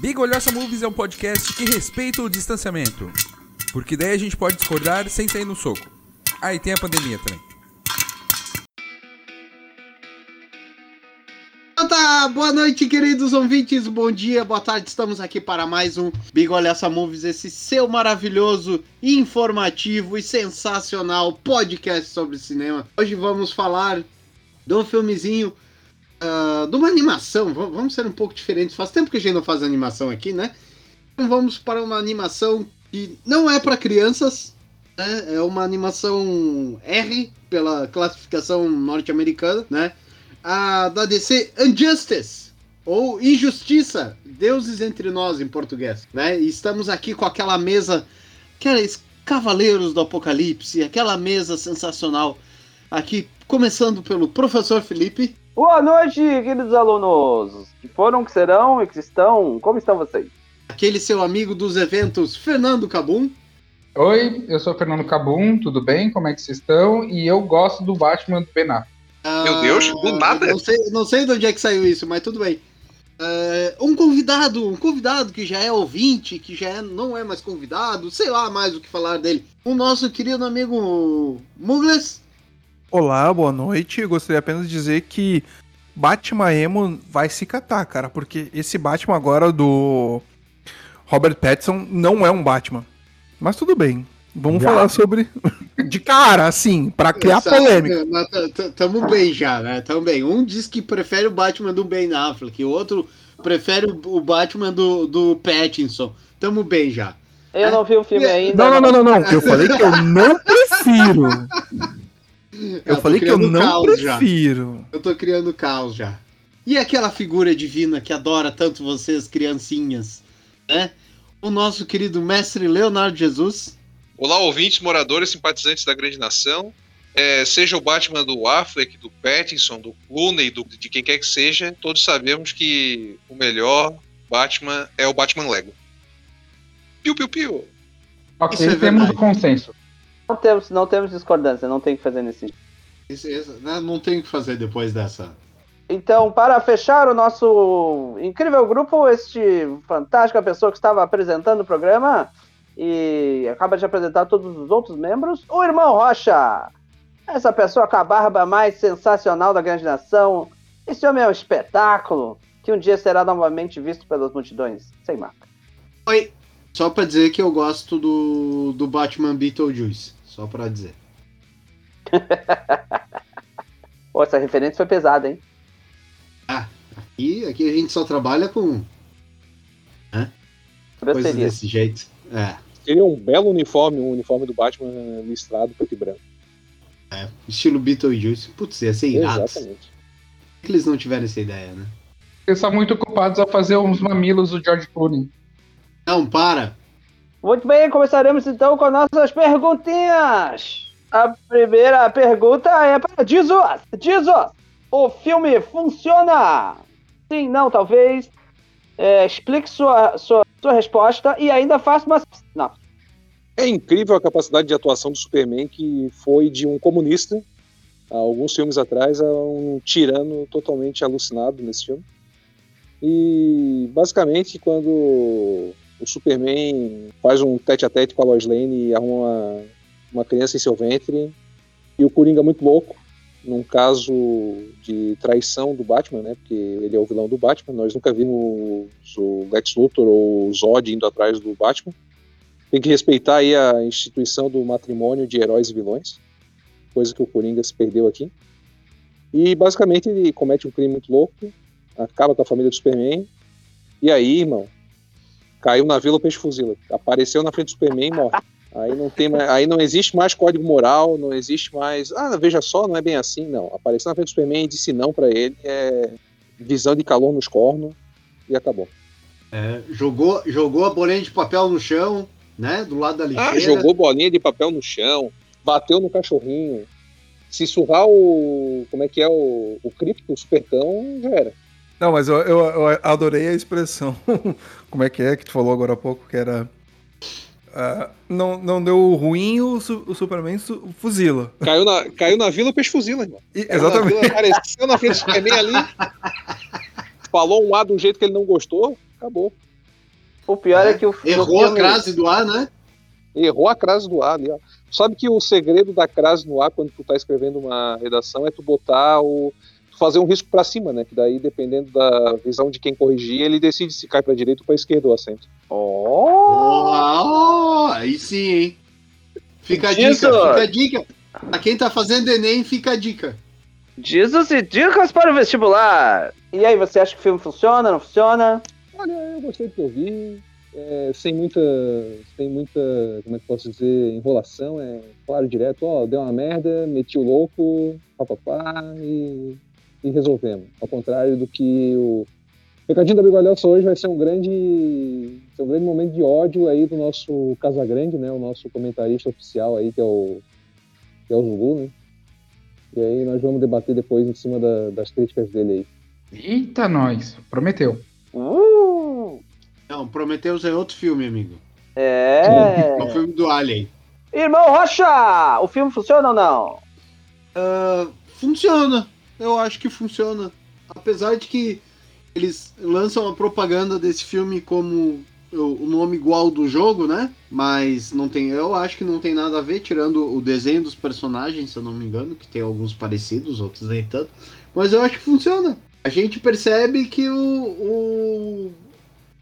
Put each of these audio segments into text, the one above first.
Big Olhaça Movies é um podcast que respeita o distanciamento. Porque daí a gente pode discordar sem sair no soco. Ah, tem a pandemia também. Então tá, boa noite, queridos ouvintes. Bom dia, boa tarde. Estamos aqui para mais um Big Movies, esse seu maravilhoso, informativo e sensacional podcast sobre cinema. Hoje vamos falar de um filmezinho, uh, de uma animação. Vamos ser um pouco diferentes. Faz tempo que a gente não faz animação aqui, né? Então vamos para uma animação que não é para crianças, né? É uma animação R pela classificação norte-americana, né? A da DC Injustice ou Injustiça, Deuses entre nós em português, né? E estamos aqui com aquela mesa, aqueles Cavaleiros do Apocalipse, aquela mesa sensacional. Aqui começando pelo professor Felipe. Boa noite, queridos alunos. Que foram, que serão e que estão. Como estão vocês? aquele seu amigo dos eventos, Fernando Cabum. Oi, eu sou Fernando Cabum, tudo bem? Como é que vocês estão? E eu gosto do Batman do Ben Affleck. Meu Deus, do nada? Não sei, não sei de onde é que saiu isso, mas tudo bem. Uh, um convidado, um convidado que já é ouvinte, que já é, não é mais convidado, sei lá mais o que falar dele. O nosso querido amigo Mugles. Olá, boa noite. Eu gostaria apenas de dizer que Batman Emo vai se catar, cara, porque esse Batman agora do Robert Pattinson não é um Batman. Mas tudo bem. Vamos já. falar sobre. De cara, assim, para criar Sabe, polêmica. Tamo bem já, né? Tamo bem. Um diz que prefere o Batman do Ben Affleck, o outro prefere o Batman do, do Pattinson. Tamo bem já. Eu não vi o filme ainda. Não, não, não, não, não. Eu falei que eu não prefiro. Eu, eu falei que eu não prefiro. Já. Eu tô criando caos já. E aquela figura divina que adora tanto vocês, criancinhas? né? O nosso querido mestre Leonardo Jesus. Olá, ouvintes, moradores, simpatizantes da grande nação. É, seja o Batman do Affleck, do Pattinson, do Clooney, do, de quem quer que seja, todos sabemos que o melhor Batman é o Batman Lego. Piu, piu, piu. Ok, é temos consenso. Não temos, não temos discordância, não tem que fazer nesse. Isso, isso, né? não tem o que fazer depois dessa então, para fechar o nosso incrível grupo, este fantástica pessoa que estava apresentando o programa e acaba de apresentar todos os outros membros, o irmão Rocha. Essa pessoa com a barba mais sensacional da grande nação. Esse homem é um espetáculo que um dia será novamente visto pelas multidões, sem marca. Oi, só para dizer que eu gosto do, do Batman Beetlejuice, só para dizer. Pô, essa referência foi pesada, hein? Ah, aqui, aqui a gente só trabalha com. Né? Coisas desse jeito. É. Seria um belo uniforme, um uniforme do Batman listrado preto e branco. É, estilo Beetlejuice. Putz, ia ser irado. Exatamente. Por que eles não tiveram essa ideia, né? Eles são muito ocupados a fazer uns mamilos do George Clooney. Não, para! Muito bem, começaremos então com nossas perguntinhas. A primeira pergunta é para Jesus. Jesus, o filme funciona? Sim, não, talvez. É, explique sua, sua, sua resposta e ainda faça uma. Não. É incrível a capacidade de atuação do Superman, que foi de um comunista, alguns filmes atrás, a um tirano totalmente alucinado nesse filme. E, basicamente, quando o Superman faz um tete a tete com a Lois Lane e arruma uma, criança em seu ventre, e o Coringa muito louco, num caso de traição do Batman, né? Porque ele é o vilão do Batman. Nós nunca vimos o Lex Luthor ou o Zod indo atrás do Batman. Tem que respeitar aí a instituição do matrimônio de heróis e vilões, coisa que o Coringa se perdeu aqui. E basicamente ele comete um crime muito louco, acaba com a família do Superman. E aí, irmão, caiu na vila o peixe fuzila. Apareceu na frente do Superman e morre. Aí não, tem mais, aí não existe mais código moral, não existe mais. Ah, veja só, não é bem assim, não. Apareceu na frente do Superman e disse não para ele, é visão de calor nos cornos e acabou. É, jogou, jogou a bolinha de papel no chão, né? Do lado da ah, lixeira. Ah, jogou bolinha de papel no chão, bateu no cachorrinho. Se surrar o. Como é que é o, o cripto, o supertão, já era. Não, mas eu, eu, eu adorei a expressão. como é que é que tu falou agora há pouco, que era Uh, não, não deu ruim, o, o Superman su fuzila. Caiu na, caiu na vila, o peixe fuzila, irmão. E, exatamente. Na vila, apareceu na frente do Superman ali, falou um A de um jeito que ele não gostou, acabou. O pior é, que o Errou a crase do ar, né? Errou a crase do ar ali, ó. Sabe que o segredo da crase no ar, quando tu tá escrevendo uma redação, é tu botar o. fazer um risco pra cima, né? Que daí, dependendo da visão de quem corrigir, ele decide se cai pra direita ou pra esquerda o acento. Oh! Oh, aí sim, hein? Fica a dica, Isso. fica a dica. Pra quem tá fazendo Enem, fica a dica. Dizes e dicas para o vestibular. E aí, você acha que o filme funciona, não funciona? Olha, eu gostei do que eu vi. é, sem muita. Sem muita. Como é que eu posso dizer? Enrolação. É claro, direto, ó, deu uma merda, meti o louco, papapá, e, e resolvemos. Ao contrário do que o. Pecadinho da Bigolhosa hoje vai ser um grande. ser um grande momento de ódio aí do nosso Casagrande, né? O nosso comentarista oficial aí, que é o. que é o Zulu, né? E aí nós vamos debater depois em cima da- das críticas dele aí. Eita, nós. Prometeu. Uh, Não, Prometheus é outro filme, amigo. é. É o filme do Alien. Irmão Rocha, o filme funciona ou não? Ah, funciona. Eu acho que funciona. Apesar de que eles lançam a propaganda desse filme como o nome igual do jogo, né? Mas não tem. Eu acho que não tem nada a ver, tirando o desenho dos personagens, se eu não me engano, que tem alguns parecidos, outros nem tanto. Mas eu acho que funciona. A gente percebe que o.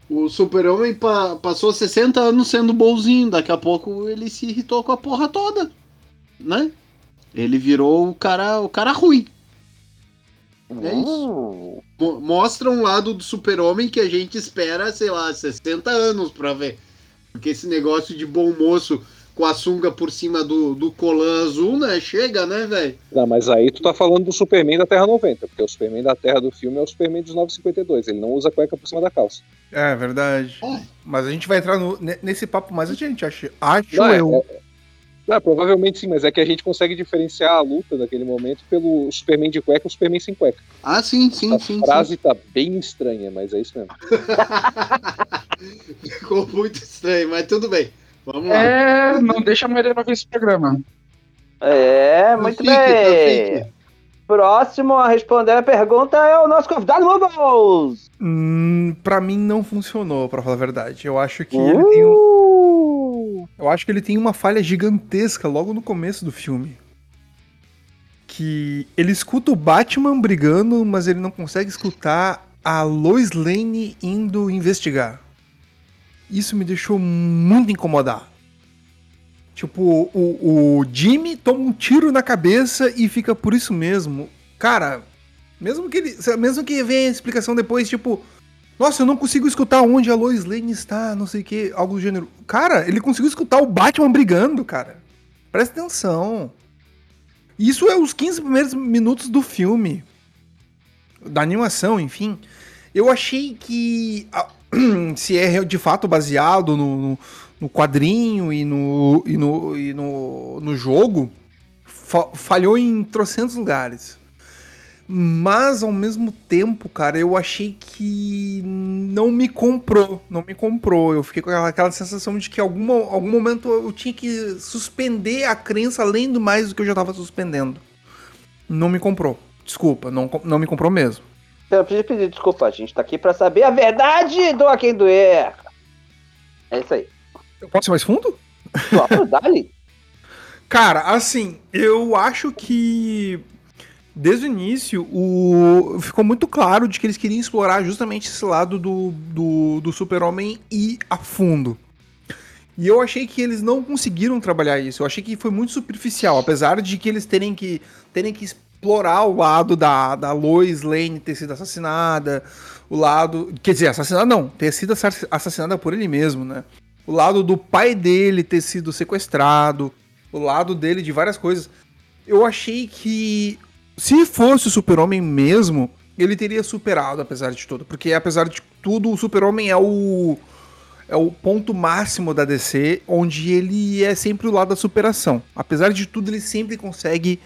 O, o Super-Homem pa- passou 60 anos sendo bonzinho. Daqui a pouco ele se irritou com a porra toda. Né? Ele virou o cara, o cara ruim. É isso. Mo- Mostra um lado do super-homem que a gente espera, sei lá, 60 anos pra ver. Porque esse negócio de bom moço com a sunga por cima do, do colã azul, né? Chega, né, velho? Não, mas aí tu tá falando do Superman da Terra 90, porque o Superman da Terra do filme é o Superman dos 952. Ele não usa cueca por cima da calça. É verdade. É. Mas a gente vai entrar no- ne- nesse papo mais adiante, acho, acho Não, é- eu. é- não, provavelmente sim, mas é que a gente consegue diferenciar a luta daquele momento pelo Superman de cueca e o Superman sem cueca. Ah, sim, sim, a sim. frase tá bem estranha, mas é isso mesmo. sim. Ficou muito estranho, mas tudo bem. Vamos lá. É, não deixa a Maria ouvir esse programa. é, muito Fique, bem. fique. Próximo a responder a pergunta é o nosso convidado Mubbles. Hum, pra mim não funcionou, pra falar a verdade. Eu acho que ele tem um- Uh, Eu acho que ele tem uma falha gigantesca logo no começo do filme. Que ele escuta o Batman brigando, mas ele não consegue escutar a Lois Lane indo investigar. Isso me deixou muito incomodado. Tipo, o, o Jimmy toma um tiro na cabeça e fica por isso mesmo. Cara, mesmo que ele. Mesmo que venha a explicação depois, tipo. Nossa, eu não consigo escutar onde a Lois Lane está, não sei o que, algo do gênero. Cara, ele conseguiu escutar o Batman brigando, cara. Presta atenção. Isso é os 15 primeiros minutos do filme. Da animação, enfim. Eu achei que. Se é de fato baseado no, no, quadrinho e no, e no, e no, no jogo, fa- falhou em trocentos lugares. Mas ao mesmo tempo, cara, eu achei que não me comprou. Não me comprou. Eu fiquei com aquela, aquela sensação de que alguma, algum momento eu tinha que suspender a crença além do mais do que eu já tava suspendendo. Não me comprou. Desculpa, não, não me comprou mesmo. Eu preciso pedir desculpa, a gente tá aqui pra saber a verdade do a quem doer. É isso aí. Eu posso ir mais fundo? Claro, dali. Cara, assim, eu acho que desde o início o... ficou muito claro de que eles queriam explorar justamente esse lado do, do, do super-homem e a fundo. E eu achei que eles não conseguiram trabalhar isso. Eu achei que foi muito superficial, apesar de que eles terem que, terem que explorar o lado da, da Lois Lane ter sido assassinada, o lado. Quer dizer, assassinada não, ter sido assa- assassinada por ele mesmo, né? O lado do pai dele ter sido sequestrado, o lado dele de várias coisas. Eu achei que se fosse o Super-Homem mesmo, ele teria superado, apesar de tudo. Porque, apesar de tudo, o Super-Homem é o. É o ponto máximo da DC, onde ele é sempre o lado da superação. Apesar de tudo, ele sempre consegue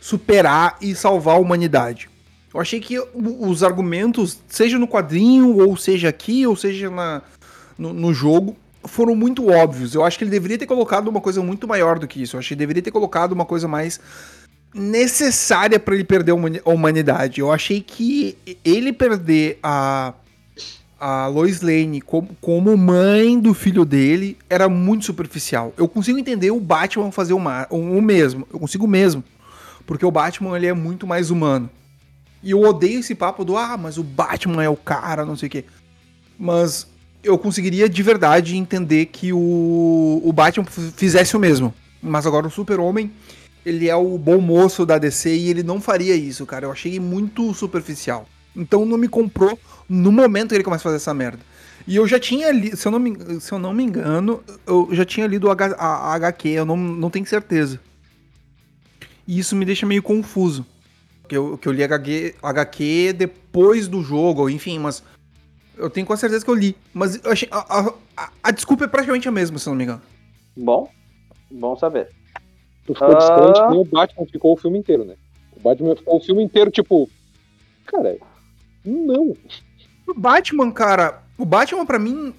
superar e salvar a humanidade. Eu achei que os argumentos, seja no quadrinho, ou seja aqui, ou seja na, no, no jogo, foram muito óbvios. Eu acho que ele deveria ter colocado uma coisa muito maior do que isso. Eu acho que ele deveria ter colocado uma coisa mais necessária para ele perder a humani- a humanidade. Eu achei que ele perder a a Lois Lane como, como mãe do filho dele era muito superficial. Eu consigo entender o Batman fazer o, ma- o, mesmo. Eu consigo mesmo. Porque o Batman ele é muito mais humano. E eu odeio esse papo do ah, mas o Batman é o cara, não sei o quê. Mas eu conseguiria de verdade entender que o, o Batman fizesse o mesmo. Mas agora o Super-Homem, ele é o bom moço da DC e ele não faria isso, cara. Eu achei muito superficial. Então não me comprou no momento que ele começa a fazer essa merda. E eu já tinha lido, se eu não me, se eu não me engano, eu já tinha lido H- a, a HQ, eu não, não tenho certeza. E isso me deixa meio confuso. Que eu, que eu li HQ, HQ depois do jogo, enfim, mas eu tenho quase certeza que eu li. Mas eu achei, a- a- a desculpa é praticamente a mesma, se eu não me engano. Bom, bom saber. Tu ficou Ah. distante, nem o Batman ficou o filme inteiro, né? O Batman ficou o filme inteiro, tipo. Cara, não. O Batman, cara, o Batman pra mim.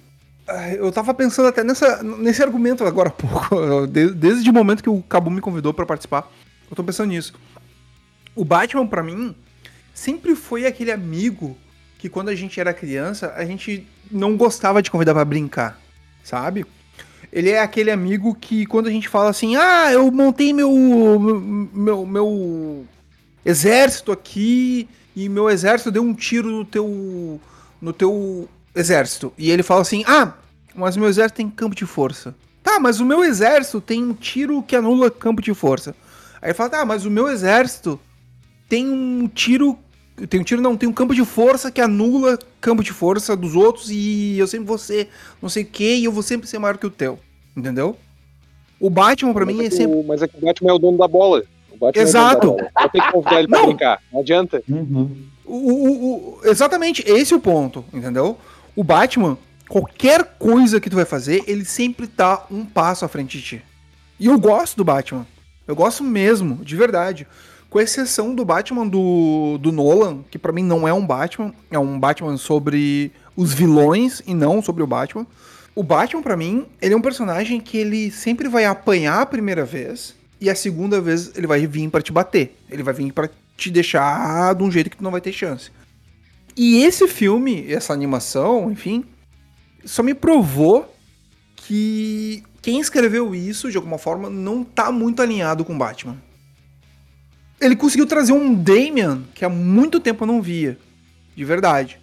ah, Eu tava pensando até nessa, nesse argumento agora há pouco. eu- de- Desde o momento que o Cabo me convidou pra participar, eu tô pensando nisso. O Batman, pra mim, sempre foi aquele amigo que quando a gente era criança, a gente não gostava de convidar pra brincar, sabe? Ele é aquele amigo que quando a gente fala assim, ah, eu montei meu, meu, meu exército aqui e meu exército deu um tiro no teu, no teu exército. E ele fala assim, ah, mas meu exército tem campo de força. Tá, mas o meu exército tem um tiro que anula campo de força. Aí ele fala, tá, mas o meu exército tem um tiro. Tem um tiro, não, tem um campo de força que anula campo de força dos outros e eu sempre vou ser não sei o que e eu vou sempre ser maior que o teu. Entendeu? O Batman, pra mas, mim, é é sempre. o, mas é que o Batman é o dono da bola. O Batman Exato. É o que convidar ele pra Não. brincar. Não adianta. Uhum. O, o- o- exatamente, esse é o ponto, entendeu? O Batman, qualquer coisa que tu vai fazer, ele sempre tá um passo à frente de ti. E eu gosto do Batman. Eu gosto mesmo, de verdade. Com exceção do Batman do, do Nolan, que pra mim não é um Batman, é um Batman sobre os vilões e não sobre o Batman. O Batman, pra mim, ele é um personagem que ele sempre vai apanhar a primeira vez e a segunda vez ele vai vir pra te bater. Ele vai vir pra te deixar de um jeito que tu não vai ter chance. E esse filme, essa animação, enfim, só me provou que quem escreveu isso, de alguma forma, não tá muito alinhado com Batman. Ele conseguiu trazer um Damian que há muito tempo eu não via. De verdade.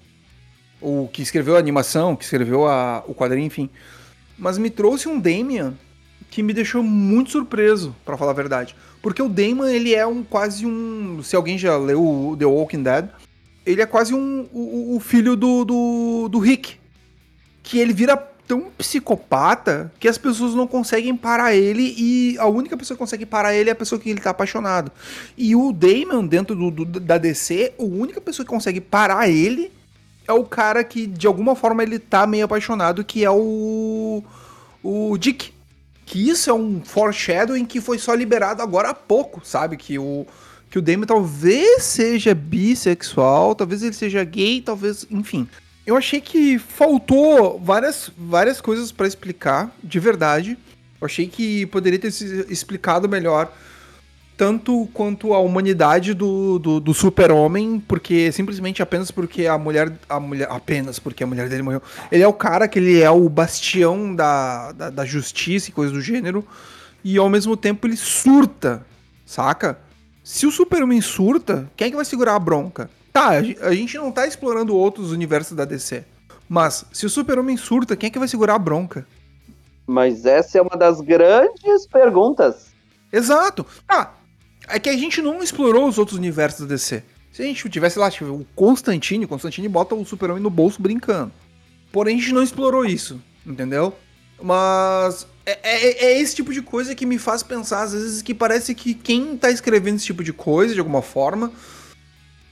O que escreveu a animação, que escreveu a- o quadrinho, enfim. Mas me trouxe um Damian que me deixou muito surpreso, pra falar a verdade. Porque o Damon, ele é um quase um. Se alguém já leu The Walking Dead, ele é quase um, o, o filho do, do, do Rick. Que ele vira tão psicopata que as pessoas não conseguem parar ele e a única pessoa que consegue parar ele é a pessoa que ele tá apaixonado. E o Damon, dentro do, do- da DC, a única pessoa que consegue parar ele é o cara que de alguma forma ele tá meio apaixonado, que é o. O Dick. Que isso é um foreshadowing que foi só liberado agora há pouco, sabe? Que o, que o Damon talvez seja bissexual, talvez ele seja gay, talvez. Enfim. Eu achei que faltou várias, várias coisas pra explicar, de verdade. Eu achei que poderia ter se explicado melhor tanto quanto a humanidade do, do, do super-homem, porque simplesmente apenas porque a mulher, a mulher. Apenas porque a mulher dele morreu. Ele é o cara que ele é o bastião da, da, da justiça e coisa do gênero. E ao mesmo tempo ele surta, saca? Se o super-homem surta, quem é que vai segurar a bronca? Tá, a gen- a gente não tá explorando outros universos da DC. Mas, se o super-homem surta, quem é que vai segurar a bronca? Mas essa é uma das grandes perguntas. Exato. Ah, é que a gente não explorou os outros universos da DC. Se a gente tivesse lá, tipo, o Constantine, o Constantine bota o super-homem no bolso brincando. Porém, a gente não explorou isso, entendeu? Mas é, é- é esse tipo de coisa que me faz pensar, às vezes, que parece que quem tá escrevendo esse tipo de coisa, de alguma forma,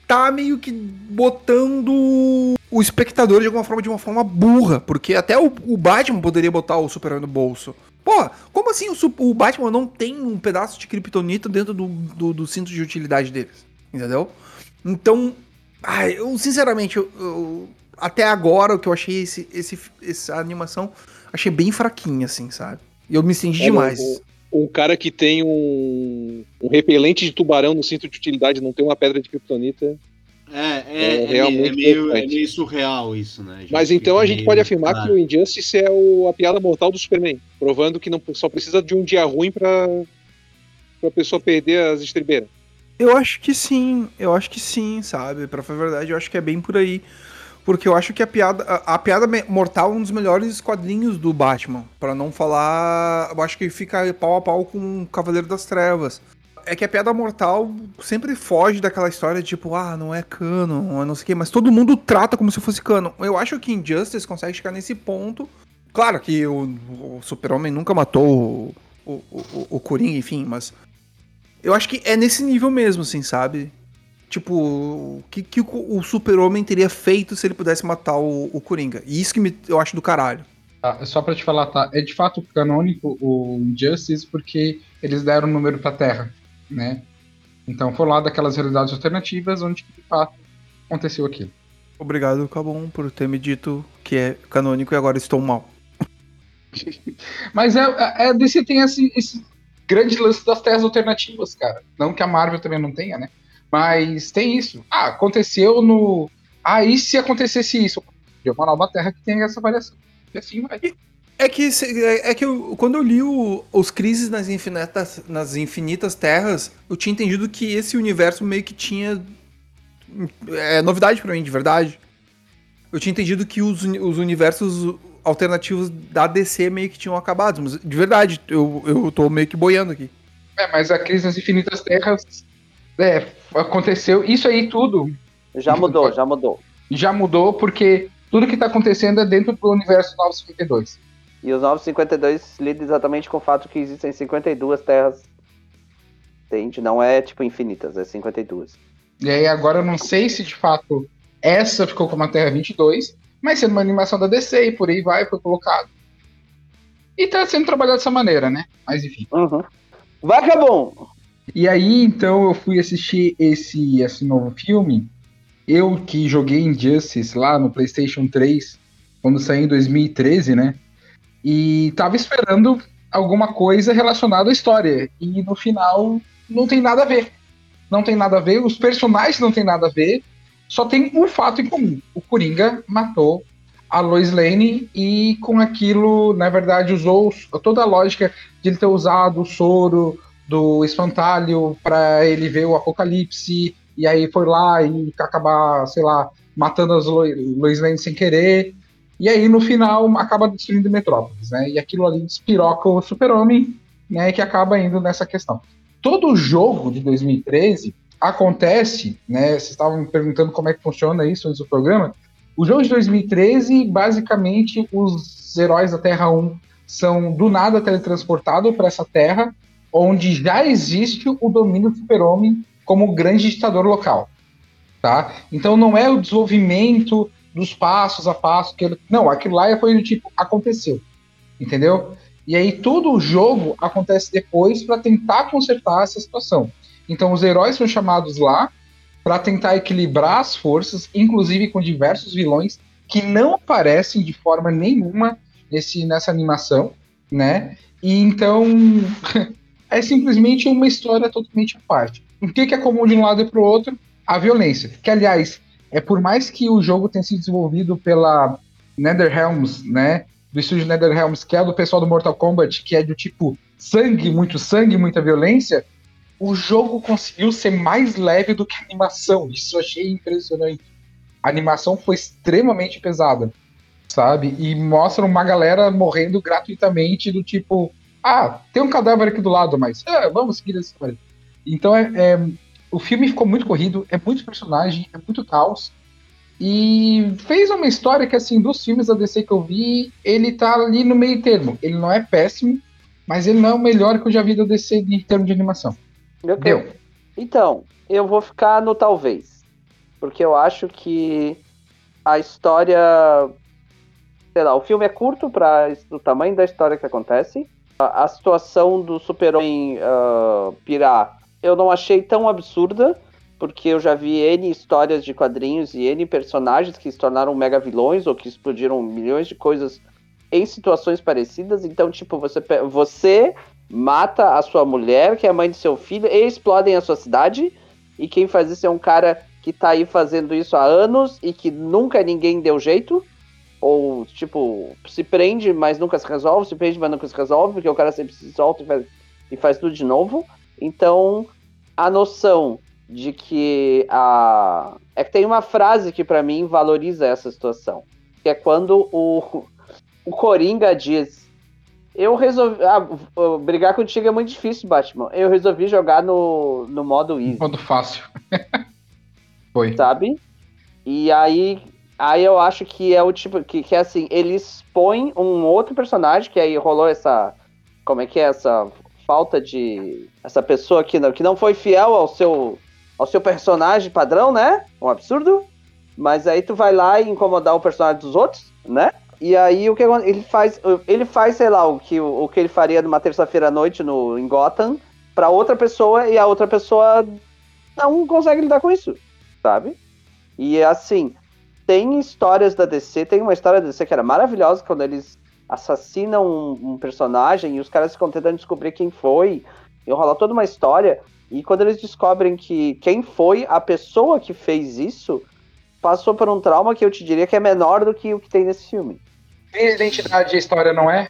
tá meio que botando o espectador de alguma forma, de uma forma burra. Porque até o, o Batman poderia botar o super-homem no bolso. Porra, como assim o, o Batman não tem um pedaço de kryptonita dentro do, do, do cinto de utilidade deles? Entendeu? Então, ai, eu sinceramente, eu- eu- até agora o que eu achei esse, esse, essa animação, achei bem fraquinha, assim, sabe? E eu me estendi Olha, demais. Um cara que tem um, um repelente de tubarão no cinto de utilidade não tem uma pedra de kryptonita. É, é, É é, realmente é meio, é meio surreal isso, né? gente? Mas então a gente meio- pode afirmar Ah. que o Injustice é o- a piada mortal do Superman, provando que não só precisa de um dia ruim pra, pra pessoa perder as estribeiras. Eu acho que sim, eu acho que sim, sabe? Pra falar a verdade, eu acho que é bem por aí. Porque eu acho que a piada, a, a piada mortal é um dos melhores quadrinhos do Batman. Pra não falar. Eu acho que fica pau a pau com o Cavaleiro das Trevas. É que a piada mortal sempre foge daquela história de tipo, ah, não é canon, é não sei o quê, mas todo mundo trata como se fosse canon. Eu acho que Injustice consegue chegar nesse ponto. Claro que o, o Super-Homem nunca matou o, o, o, o Coringa, enfim, mas. Eu acho que é nesse nível mesmo, assim, sabe? Tipo, o que, que o, o Super-Homem teria feito se ele pudesse matar o, o Coringa? E isso que me- eu acho do caralho. Tá, só pra te falar, tá? É de fato canônico o Injustice porque eles deram o número pra Terra, né? Então foi lá daquelas realidades alternativas onde de fato aconteceu aquilo. Obrigado, Cabon, por ter me dito que é canônico e agora estou mal. Mas é, é, é DC tem esse, esse grande lance das terras alternativas, cara. Não que a Marvel também não tenha, né? Mas tem isso. Ah, aconteceu no. Ah, e se acontecesse isso? De uma nova terra que tem essa variação. E assim vai. É que, é é que eu- quando eu li o- os Crises nas infinitas, nas infinitas Terras, eu tinha entendido que esse universo meio que tinha. É novidade pra mim, de verdade. Eu tinha entendido que os, os universos alternativos da DC meio que tinham acabado, mas de verdade, eu, eu tô meio que boiando aqui. É, mas a crise das infinitas terras. É, aconteceu. Isso aí tudo Já mudou, já mudou. já mudou porque tudo que tá acontecendo é dentro do universo 952. E os 952 lida exatamente com o fato que existem 52 terras. Entende? Não é tipo infinitas, é 52. E aí agora eu não sei se de fato essa ficou como a Terra 22, mas sendo uma animação da DC e por aí vai, foi colocado. E tá sendo trabalhado dessa maneira, né? Mas enfim. Uhum. Vagabond! E aí, então, eu fui assistir esse, esse novo filme. Eu que joguei Injustice lá no PlayStation 3, quando saiu em 2013, né? E tava esperando alguma coisa relacionada à história. E no final, não tem nada a ver. Não tem nada a ver, os personagens não tem nada a ver. Só tem um fato em comum: o Coringa matou a Lois Lane e com aquilo, na verdade, usou toda a lógica de ele ter usado o soro do espantalho para ele ver o apocalipse e aí foi lá e acabar, sei lá, matando as Lo Lois Lane sem querer. E aí no final acaba destruindo Metrópolis, né? E aquilo ali despiroca o Super-Homem, né, que acaba indo nessa questão. Todo o jogo de 2013 acontece, né? Vocês estavam me perguntando como é que funciona isso antes do programa. O jogo de 2013, basicamente, os heróis da Terra 1 são do nada teletransportados para essa Terra, onde já existe o domínio do Super-Homem como grande ditador local, tá? Então não é o desenvolvimento dos passos a passo que ele... não, aquilo lá foi do tipo aconteceu, entendeu? E aí todo o jogo acontece depois para tentar consertar essa situação. Então os heróis são chamados lá para tentar equilibrar as forças, inclusive com diversos vilões que não aparecem de forma nenhuma nesse, nessa animação, né? E então é simplesmente uma história totalmente à parte. O que, que é comum de um lado e para o outro? A violência. Que, aliás, é por mais que o jogo tenha sido desenvolvido pela NetherRealms, né? Do estúdio NetherRealms, que é do pessoal do Mortal Kombat, que é do tipo sangue, muito sangue, muita violência, o jogo conseguiu ser mais leve do que a animação. Isso eu achei impressionante. A animação foi extremamente pesada, sabe? E mostra uma galera morrendo gratuitamente do tipo, ah, tem um cadáver aqui do lado, mas ah, vamos seguir essa história. Então é, é, o filme ficou muito corrido, é muito personagem, é muito caos. E fez uma história que, assim, dos filmes da DC que eu vi, ele tá ali no meio termo. Ele não é péssimo, mas ele não é o melhor que eu já vi da DC em termos de animação. Ok. Deu. Então, eu vou ficar no talvez. Porque eu acho que a história. Sei lá, o filme é curto para o tamanho da história que acontece. A, situação do super-homem ah, pirar eu não achei tão absurda, porque eu já vi N histórias de quadrinhos e N personagens que se tornaram mega vilões ou que explodiram milhões de coisas em situações parecidas. Então, tipo, você, você mata a sua mulher, que é a mãe do seu filho, e explodem a sua cidade. E quem faz isso é um cara que tá aí fazendo isso há anos e que nunca ninguém deu jeito. Ou, tipo, se prende, mas nunca se resolve, se prende, mas nunca se resolve, porque o cara sempre se solta e faz, e faz tudo de novo. Então, a noção de que a. É que tem uma frase que para mim valoriza essa situação. Que é quando o, o Coringa diz. Eu resolvi. Ah, brigar contigo é muito difícil, Batman. Eu resolvi jogar no, no modo easy. Modo fácil. Foi. Sabe? E aí. Aí eu acho que é o tipo. Que, que é assim, ele expõe um outro personagem, que aí rolou essa. Como é que é essa falta de. Essa pessoa que não, que não foi fiel ao seu ao seu personagem padrão, né? Um absurdo. Mas aí tu vai lá e incomodar o personagem dos outros, né? E aí o que ele faz, ele faz, sei lá, o que, o, que ele faria numa terça-feira à noite no, em Gotham para outra pessoa e a outra pessoa não consegue lidar com isso, sabe? E assim, tem histórias da DC, tem uma história da DC que era maravilhosa quando eles assassinam um, um personagem e os caras ficam tentando descobrir quem foi, e rola toda uma história. E quando eles descobrem que quem foi a pessoa que fez isso, passou por um trauma que eu te diria que é menor do que o que tem nesse filme. Tem identidade e a história, não é?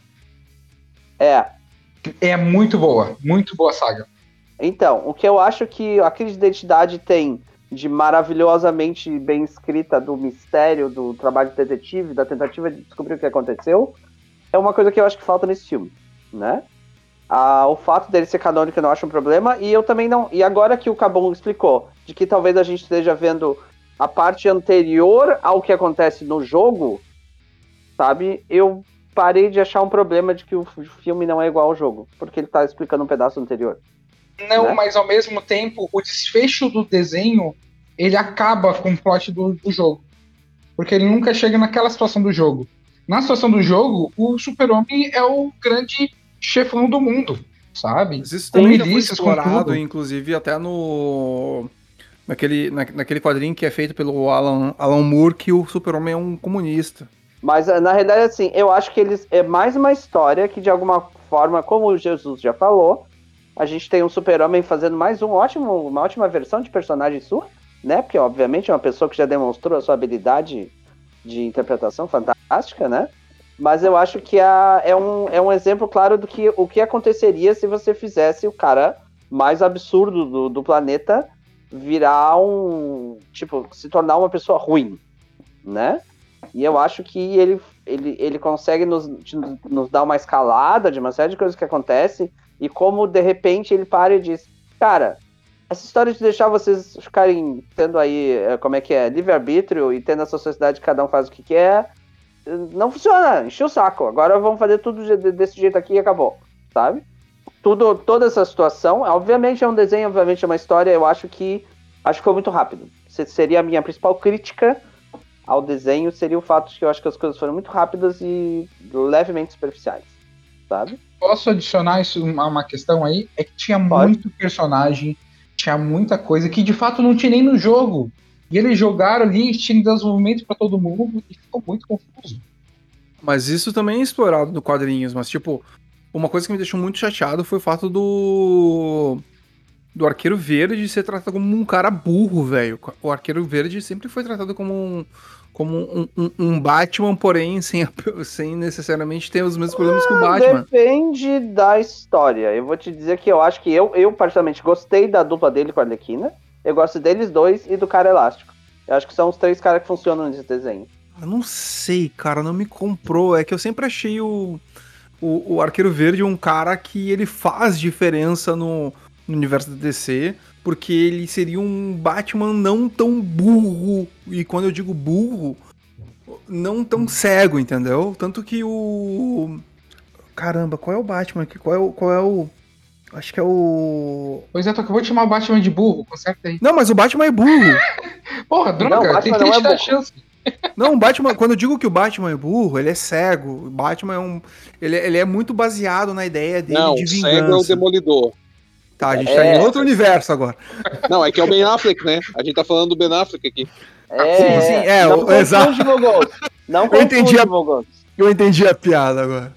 É. É muito boa, muito boa saga. Então, o que eu acho que a crise de identidade tem de maravilhosamente bem escrita do mistério, do trabalho de detetive, da tentativa de descobrir o que aconteceu, é uma coisa que eu acho que falta nesse filme, né? Ah, o fato dele ser canônico eu não acho um problema, e eu também não. E agora que o Cabum explicou, de que talvez a gente esteja vendo a parte anterior ao que acontece no jogo, sabe? Eu parei de achar um problema de que o filme não é igual ao jogo, porque ele tá explicando um pedaço anterior. Não, né? mas ao mesmo tempo, o desfecho do desenho, ele acaba com o plot do, do jogo. Porque ele nunca chega naquela situação do jogo. Na situação do jogo, o super-homem é o grande chefão do mundo, sabe? Mas isso também foi explorado, inclusive até no naquele, na, naquele quadrinho que é feito pelo Alan, Alan Moore, que o super-homem é um comunista. Mas na realidade, assim, eu acho que eles é mais uma história que de alguma forma, como o Jesus já falou, a gente tem um super-homem fazendo mais um ótimo, uma ótima versão de personagem sua, né? Porque obviamente é uma pessoa que já demonstrou a sua habilidade de interpretação fantástica, né? Mas eu acho que a, é, um, é um exemplo claro do que o que aconteceria se você fizesse o cara mais absurdo do, do planeta virar um. Tipo, se tornar uma pessoa ruim, né? E eu acho que ele, ele, ele consegue nos, nos dar uma escalada de uma série de coisas que acontecem e como de repente ele para e diz: Cara, essa história de deixar vocês ficarem tendo aí, eh, como é que é, livre-arbítrio e tendo essa sociedade que cada um faz o que quer não funciona, encheu o saco. Agora vamos fazer tudo desse jeito aqui e acabou, sabe? Tudo, toda essa situação, obviamente é um desenho, obviamente é uma história, eu acho que acho que foi muito rápido. Seria a minha principal crítica ao desenho, seria o fato de que eu acho que as coisas foram muito rápidas e levemente superficiais, sabe? Posso adicionar isso uma, uma questão aí? É que tinha Pode. muito personagem, tinha muita coisa que de fato não tinha nem no jogo. E eles jogaram ali, tinha desenvolvimento para todo mundo e ficou muito confuso. Mas isso também é explorado no quadrinhos, mas tipo, uma coisa que me deixou muito chateado foi o fato do do Arqueiro Verde ser tratado como um cara burro, velho. O Arqueiro Verde sempre foi tratado como um, como um, um, um Batman, porém sem, sem necessariamente ter os mesmos problemas ah, que o ah, Batman. Depende da história. Eu vou te dizer que eu acho que eu, eu particularmente gostei da dupla dele com a Arlequina. Eu gosto deles dois e do cara elástico. Eu acho que são os três caras que funcionam nesse desenho. Eu não sei, cara, não me comprou. É que eu sempre achei o, o, o Arqueiro Verde um cara que ele faz diferença no, no universo da DC, porque ele seria um Batman não tão burro. E quando eu digo burro, não tão cego, entendeu? Tanto que o. Caramba, qual é o Batman aqui? Qual é o. Qual é o Acho que é o. Pois é, tu acabou de chamar o Batman de burro, conserta aí. Não, mas o Batman é burro. Porra, droga, não, tem que é dar chance. Não, o Batman, quando eu digo que o Batman é burro, ele é cego. O Batman é um. Ele, ele é muito baseado na ideia dele não, de vingança. Cego é o demolidor. Tá, a gente é... tá em outro universo agora. Não, é que é o Ben Affleck, né? A gente tá falando do Ben Affleck aqui. É, sim, sim, é, não o, exato. Não eu entendi, a, eu entendi a piada agora.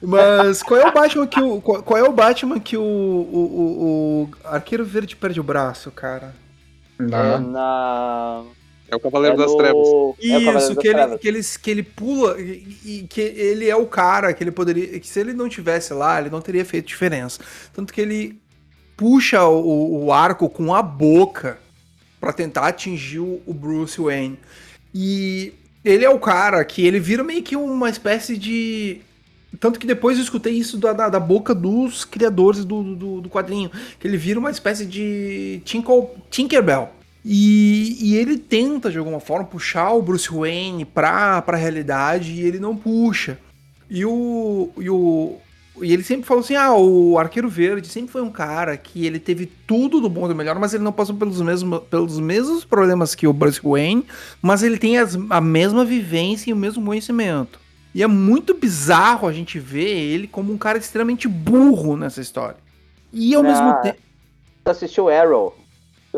Mas qual é o Batman que o. Qual é o Batman que o, o, o, o Arqueiro Verde perde o braço, cara? É Lá. na. É o Cavaleiro é das no- Trevas. é Isso, das que ele, Trevas. que, ele, que ele pula e, e que ele é o cara que ele poderia. Que se ele não tivesse lá, ele não teria feito diferença. Tanto que ele puxa o, o arco com a boca pra tentar atingir o, o Bruce Wayne. E ele é o cara que ele vira meio que uma espécie de. Tanto que depois eu escutei isso da, da, da boca dos criadores do, do, do quadrinho. Que ele vira uma espécie de Tinkle, Tinkerbell. E, e ele tenta, de alguma forma, puxar o Bruce Wayne pra, pra realidade e ele não puxa. E o, e o. E ele sempre falou assim: ah, o Arqueiro Verde sempre foi um cara que ele teve tudo do bom e do melhor, mas ele não passou pelos mesmos, pelos mesmos problemas que o Bruce Wayne, mas ele tem as- a mesma vivência e o mesmo conhecimento. E é muito bizarro a gente ver ele como um cara extremamente burro nessa história. E ao Ah, mesmo tempo. Assistiu Arrow?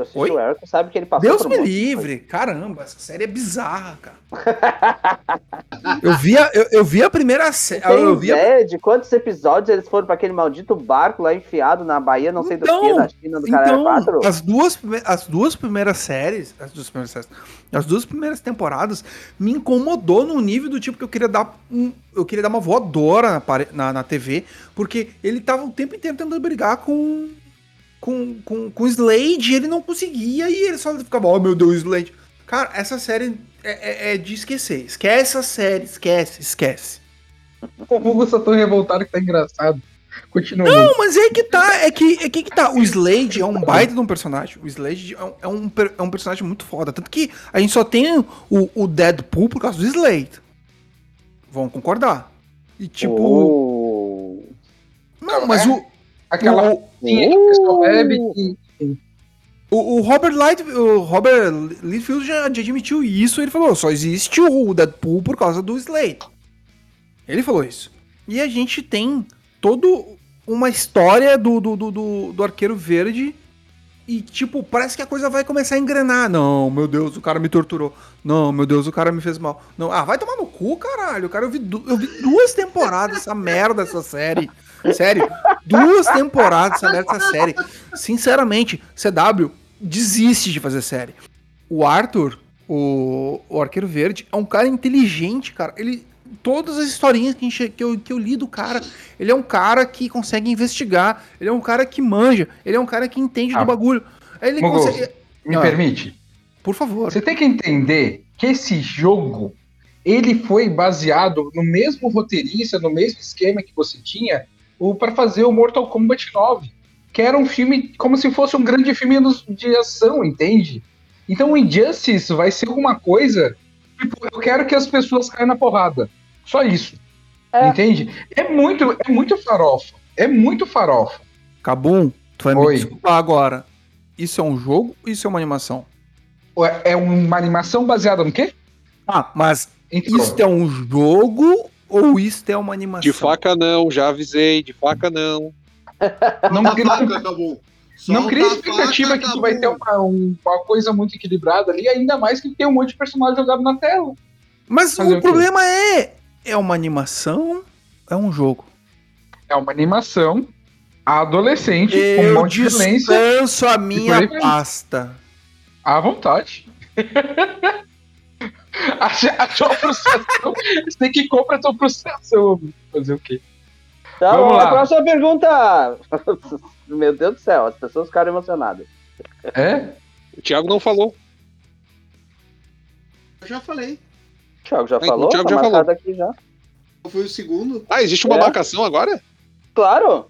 Arrow, tu sabe que ele passou Deus por me livre! Caramba, essa série é bizarra, cara. eu, vi a, eu, eu vi a primeira série. Eu vi a... ideia de quantos episódios eles foram pra aquele maldito barco lá enfiado na Bahia, não sei do Então, que, na China, do Então, 4? as duas, as duas primeiras séries, as duas primeiras séries, as duas primeiras temporadas me incomodou num nível do tipo que eu queria dar um, eu queria dar uma voadora na, na, na TV, porque ele tava o tempo inteiro tentando brigar com com, com, com o Slade ele não conseguia e ele só ficava, oh meu Deus, Slade. Cara, essa série é, é- é de esquecer. Esquece essa série, esquece, esquece. O Hugo tá tão revoltado que tá engraçado. Continua. Não, mas é que tá, é que, é que que tá. O Slade é um baita de um personagem. O Slade é um, é um, é um personagem muito foda. Tanto que a gente só tem o, o Deadpool por causa do Slade. Vão concordar. E tipo. Oh. Não, mas o. Aquela o, o pessoal bebe e o, o Robert Light, o Robert Liefeld já, já admitiu isso. Ele falou: só existe o Deadpool por causa do Slade. Ele falou isso. E a gente tem toda uma história do, do, do, do, do Arqueiro Verde. E, tipo, parece que a coisa vai começar a engrenar. Não, meu Deus, o cara me torturou. Não, meu Deus, o cara me fez mal. Não, ah, vai tomar no cu, caralho. Cara, eu vi, eu vi duas temporadas dessa merda, essa série. Sério, duas temporadas dessa merda, essa série. Sinceramente, CW desiste de fazer série. O Arthur, o, o Arqueiro Verde, é um cara inteligente, cara. Ele. Todas as historinhas que, gente- que eu, que eu li do cara, ele é um cara que consegue investigar, ele é um cara que manja, ele é um cara que entende Ah. do bagulho. Ele consegue. me Ah. permite? Por favor. Você tem que entender que esse jogo ele foi baseado no mesmo roteirista, no mesmo esquema que você tinha para fazer o Mortal Kombat 9, que era um filme como se fosse um grande filme de ação, entende? Então o Injustice vai ser alguma coisa tipo, eu quero que as pessoas caiam na porrada. Só isso. É. Entende? É muito, é muito farofa. É muito farofa. Cabum, tu vai Oi. me desculpar agora. Isso é um jogo ou isso é uma animação? É uma animação baseada no quê? Ah, mas Então, isto é um jogo ou isto é uma animação? De faca não, já avisei, de faca não. não, Solta a cria- não cria a expectativa faca, que tu vai ter uma, um- uma coisa muito equilibrada ali, ainda mais que tem um monte de personagem jogado na tela. Mas Fazer o problema é, é uma animação? É um jogo? É uma animação adolescente com um Eu monte de violência descanso a minha pasta. à vontade. a, a tua frustração, você tem que comprar a tua frustração. Fazer o quê? Tá Vamos lá. a próxima pergunta. Meu Deus do céu, as pessoas ficaram emocionadas. É? O Thiago não falou. Eu já falei. O Thiago já Então, falou? o Thiago tá já marcado aqui já. Eu fui o segundo. Ah, existe uma É. marcação agora? Claro,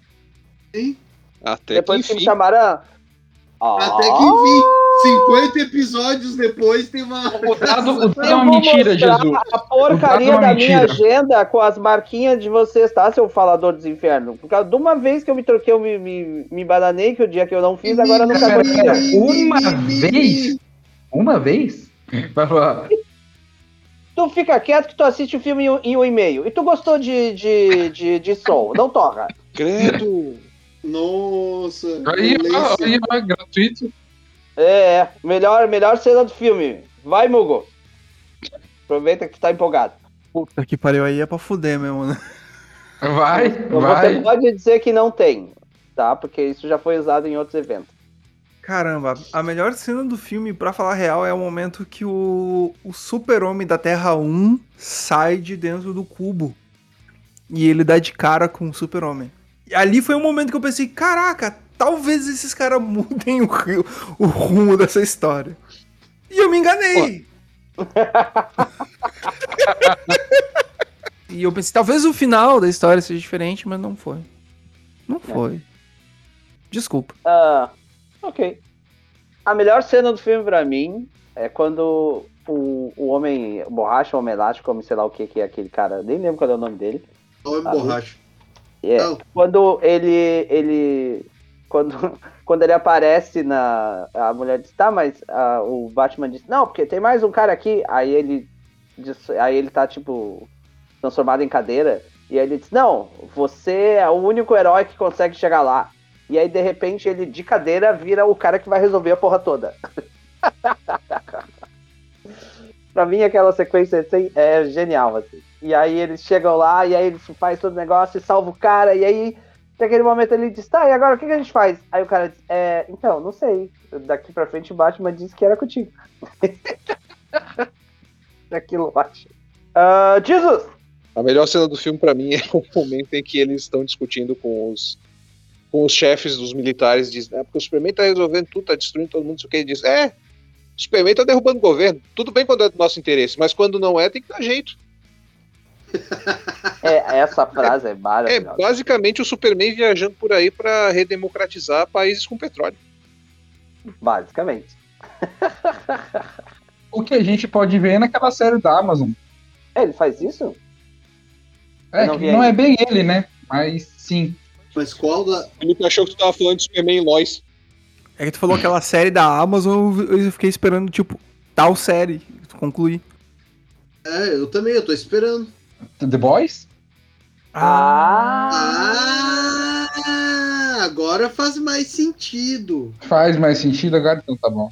Sim. Até depois que que me enfim. chamaram. Ah, Até que enfim, 50 episódios depois tem uma. O dado, o dado é uma mentira, Jesus. A porcaria O dado é da uma minha mentira. agenda com as marquinhas de vocês, tá, seu falador dos infernos? Por causa de uma vez que eu me troquei, eu me, me, me bananei, que o dia que eu não fiz, agora não tá. Uma vez? Uma vez? Vai lá. Tu fica quieto que tu assiste o filme em um, em e-mail. E tu gostou de, de, de, de som, não toca. Credo. Nossa. Aí, violência. aí, ó, gratuito. É, melhor, melhor cena do filme. Vai, Mugo. Aproveita que tu tá empolgado. Puta que pariu, aí é pra fuder mesmo, né? Vai, Então vai. Você pode dizer que não tem, tá? Porque isso já foi usado em outros eventos. Caramba, a melhor cena do filme, pra falar real, é o momento que o, o super-homem da Terra 1 sai de dentro do cubo. E ele dá de cara com o super-homem. E ali foi um momento que eu pensei, caraca, talvez esses caras mudem o, rio- o rumo dessa história. E eu me enganei. e eu pensei, talvez o final da história seja diferente, mas não foi. Não foi. Desculpa. Ah, ok. A melhor cena do filme pra mim é quando o, o homem o borracha, o homem elástico, homem sei lá o que que é aquele cara, nem lembro qual é o nome dele. Homem Ah, borracha. É, quando ele ele quando, quando ele aparece na a mulher diz tá mas ah, o Batman diz não porque tem mais um cara aqui. Aí ele diz, aí ele tá tipo transformado em cadeira. E aí ele diz não você é o único herói que consegue chegar lá. E aí de repente ele de cadeira vira o cara que vai resolver a porra toda. Pra mim, aquela sequência assim, é genial, assim. E aí eles chegam lá, e aí eles faz todo o negócio e salva o cara, e aí, naquele momento ele diz, tá, e agora o que, que a gente faz? Aí o cara diz, é, então, não sei. Daqui pra frente o Batman disse que era contigo. Aquilo, eu acho. Ah, Jesus! A melhor cena do filme pra mim é o momento em que eles estão discutindo com os com os chefes dos militares, diz, ah, porque o Superman tá resolvendo tudo, tá destruindo todo mundo, não sei o que, ele diz, é, o Superman tá derrubando o governo, tudo bem quando é do nosso interesse, mas quando não é, tem que dar jeito. É, essa frase é É maravilhosa. basicamente o Superman viajando por aí pra redemocratizar países com petróleo. Basicamente. O que a gente pode ver naquela série da Amazon. É, ele faz isso? É, não não é bem ele, né? Mas sim. Mas qual da. O Felipe achou que tu tava falando de Superman em Lois. É que tu falou aquela série da Amazon, eu eu fiquei esperando, tipo, tal série, concluir. É, eu também, eu tô esperando. The Boys? Ah! Ah, agora faz mais sentido. Faz mais sentido agora, então tá bom.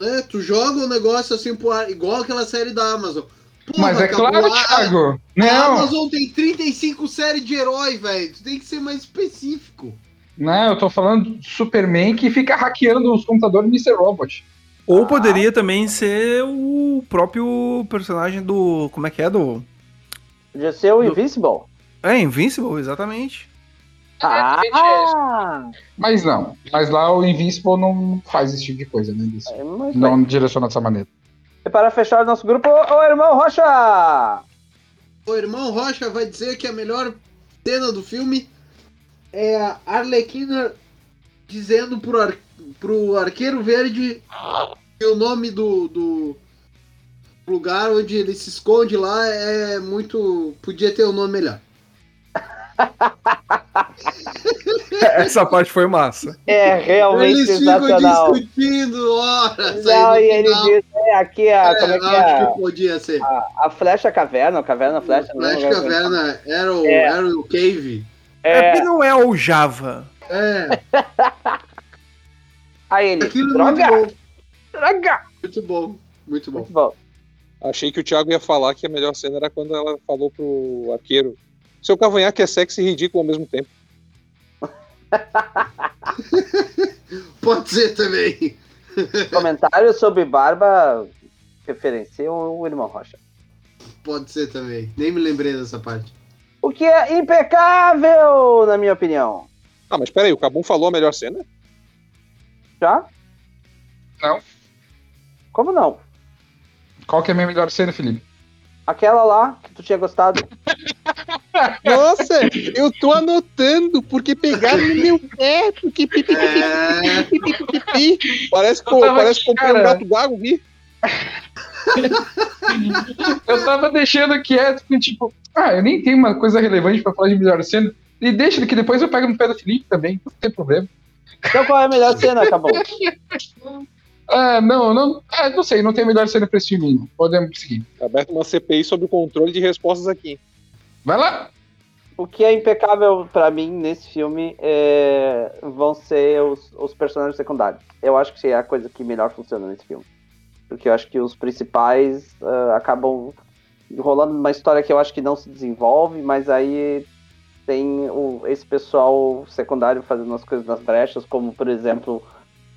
É, tu joga um negócio assim pro ar, igual aquela série da Amazon. Porra, Mas é acabou claro, a- Thiago. A Não, Amazon tem 35 séries de herói, velho. Tu tem que ser mais específico. não, eu tô falando de Superman que fica hackeando os computadores do Mr. Robot. Ou poderia também ser o próprio personagem do. Como é que é? Do. De ser o Do- Invincible. É, Invincible, exatamente. Ah! Mas não. Mas lá o Invincible não faz esse tipo de coisa, né? É, muito bem. Não direciona dessa maneira. E para fechar o nosso grupo, o irmão Rocha! O irmão Rocha vai dizer que a melhor cena do filme é a Arlequina dizendo pro, ar, pro Arqueiro Verde que o nome do, do lugar onde ele se esconde lá é muito. Podia ter um nome melhor. Essa parte foi massa. É realmente Eles ficam sensacional. discutindo horas Não, aí e ele diz, é, aqui a, É, como é que acho é? que podia ser. A, a flecha caverna, o caverna flecha. não Flash lembro agora. Caverna era o, É. era o Cave. É, É, porque não é o Java. É, aí ele, aquilo é muito droga, bom. droga. Muito bom, muito bom. Muito bom. Achei que o Thiago ia falar que a melhor cena era quando ela falou pro arqueiro. Seu cavanhaque é sexy e ridículo ao mesmo tempo. Pode ser também. Comentário sobre barba referencia o irmão Rocha. Pode ser também. Nem me lembrei dessa parte. O que é impecável, na minha opinião. Ah, mas peraí, o Cabum falou a melhor cena? Já? Não. Como não? Qual que é a minha melhor cena, Felipe? Aquela lá que tu tinha gostado. Nossa, eu tô anotando, porque pegaram no meu pé, porque pipi, É, pipi. Parece que parece que comprei um gato d'água aqui. Eu tava deixando quieto, porque, tipo, ah, eu nem tenho uma coisa relevante pra falar de melhor cena. E deixa que depois eu pego no pé do Felipe também, não tem problema. Então qual é a melhor cena, acabou? Ah, não, não. Ah, não sei, não tem melhor cena pra esse filme. não. Podemos seguir. Tá aberto uma CPI sobre o controle de respostas aqui. Vai lá! O que é impecável pra mim nesse filme é... vão ser os, os personagens secundários. Eu acho que é a coisa que melhor funciona nesse filme. Porque eu acho que os principais ah, acabam rolando uma história que eu acho que não se desenvolve, mas aí tem o, esse pessoal secundário fazendo as coisas nas brechas, como por exemplo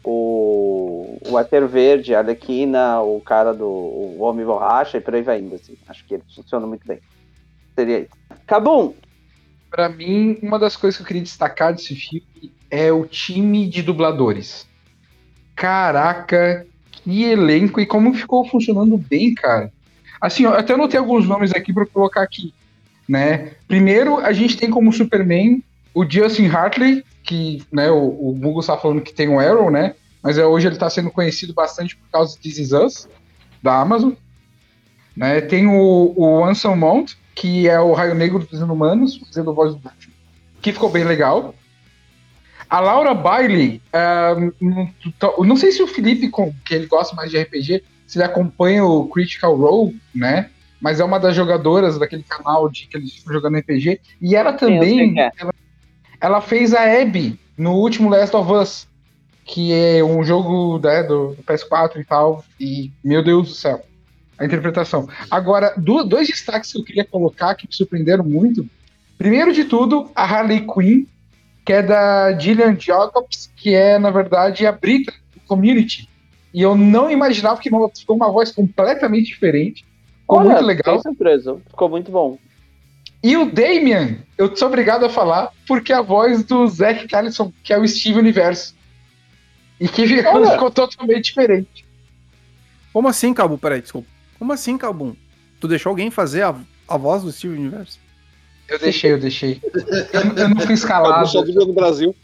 o, o Arqueiro Verde, a Arlequina, o cara do o Homem Borracha e por aí vai indo, assim. Acho que ele funciona muito bem. Seria isso. Cabum! Pra mim, uma das coisas que eu queria destacar desse filme é o time de dubladores. Caraca, que elenco e como ficou funcionando bem, cara. Assim, eu até anotei alguns nomes aqui pra colocar aqui, né? Primeiro, a gente tem como Superman o Justin Hartley, que, né, o, o Google está falando que tem o Arrow, né? Mas é, hoje ele está sendo conhecido bastante por causa de This Is Us, da Amazon. Né? Tem o, o Anson Mount, que é o Raio Negro dos Inumanos, fazendo voz do Batman, que ficou bem legal. A Laura Bailey, um, não sei se o Felipe, que ele gosta mais de RPG, se ele acompanha o Critical Role, né? Mas é uma das jogadoras daquele canal de que eles estão jogando RPG. E ela também. é. ela, ela fez a Abby no último Last of Us, que é um jogo né, do, do PS4 e tal. E, meu Deus do céu, a interpretação. Agora, do- dois destaques que eu queria colocar que me surpreenderam muito. Primeiro de tudo, a Harley Quinn, que é da Gillian Jacobs, que é, na verdade, a Brita do Community. E eu não imaginava que ficou uma voz completamente diferente. Ficou Olha, muito legal. fiquei surpreso. Ficou muito bom. E o Damian, eu sou obrigado a falar, porque é a voz do Zack Callison, que é o Steve Universo. E que ficou, ficou totalmente diferente. Como assim, Cabu? Peraí, desculpa. Como assim, Cabum? Tu deixou alguém fazer a, a voz do Steve Universo? Eu deixei, eu deixei. Eu, eu não fui escalado. só dubla no Brasil.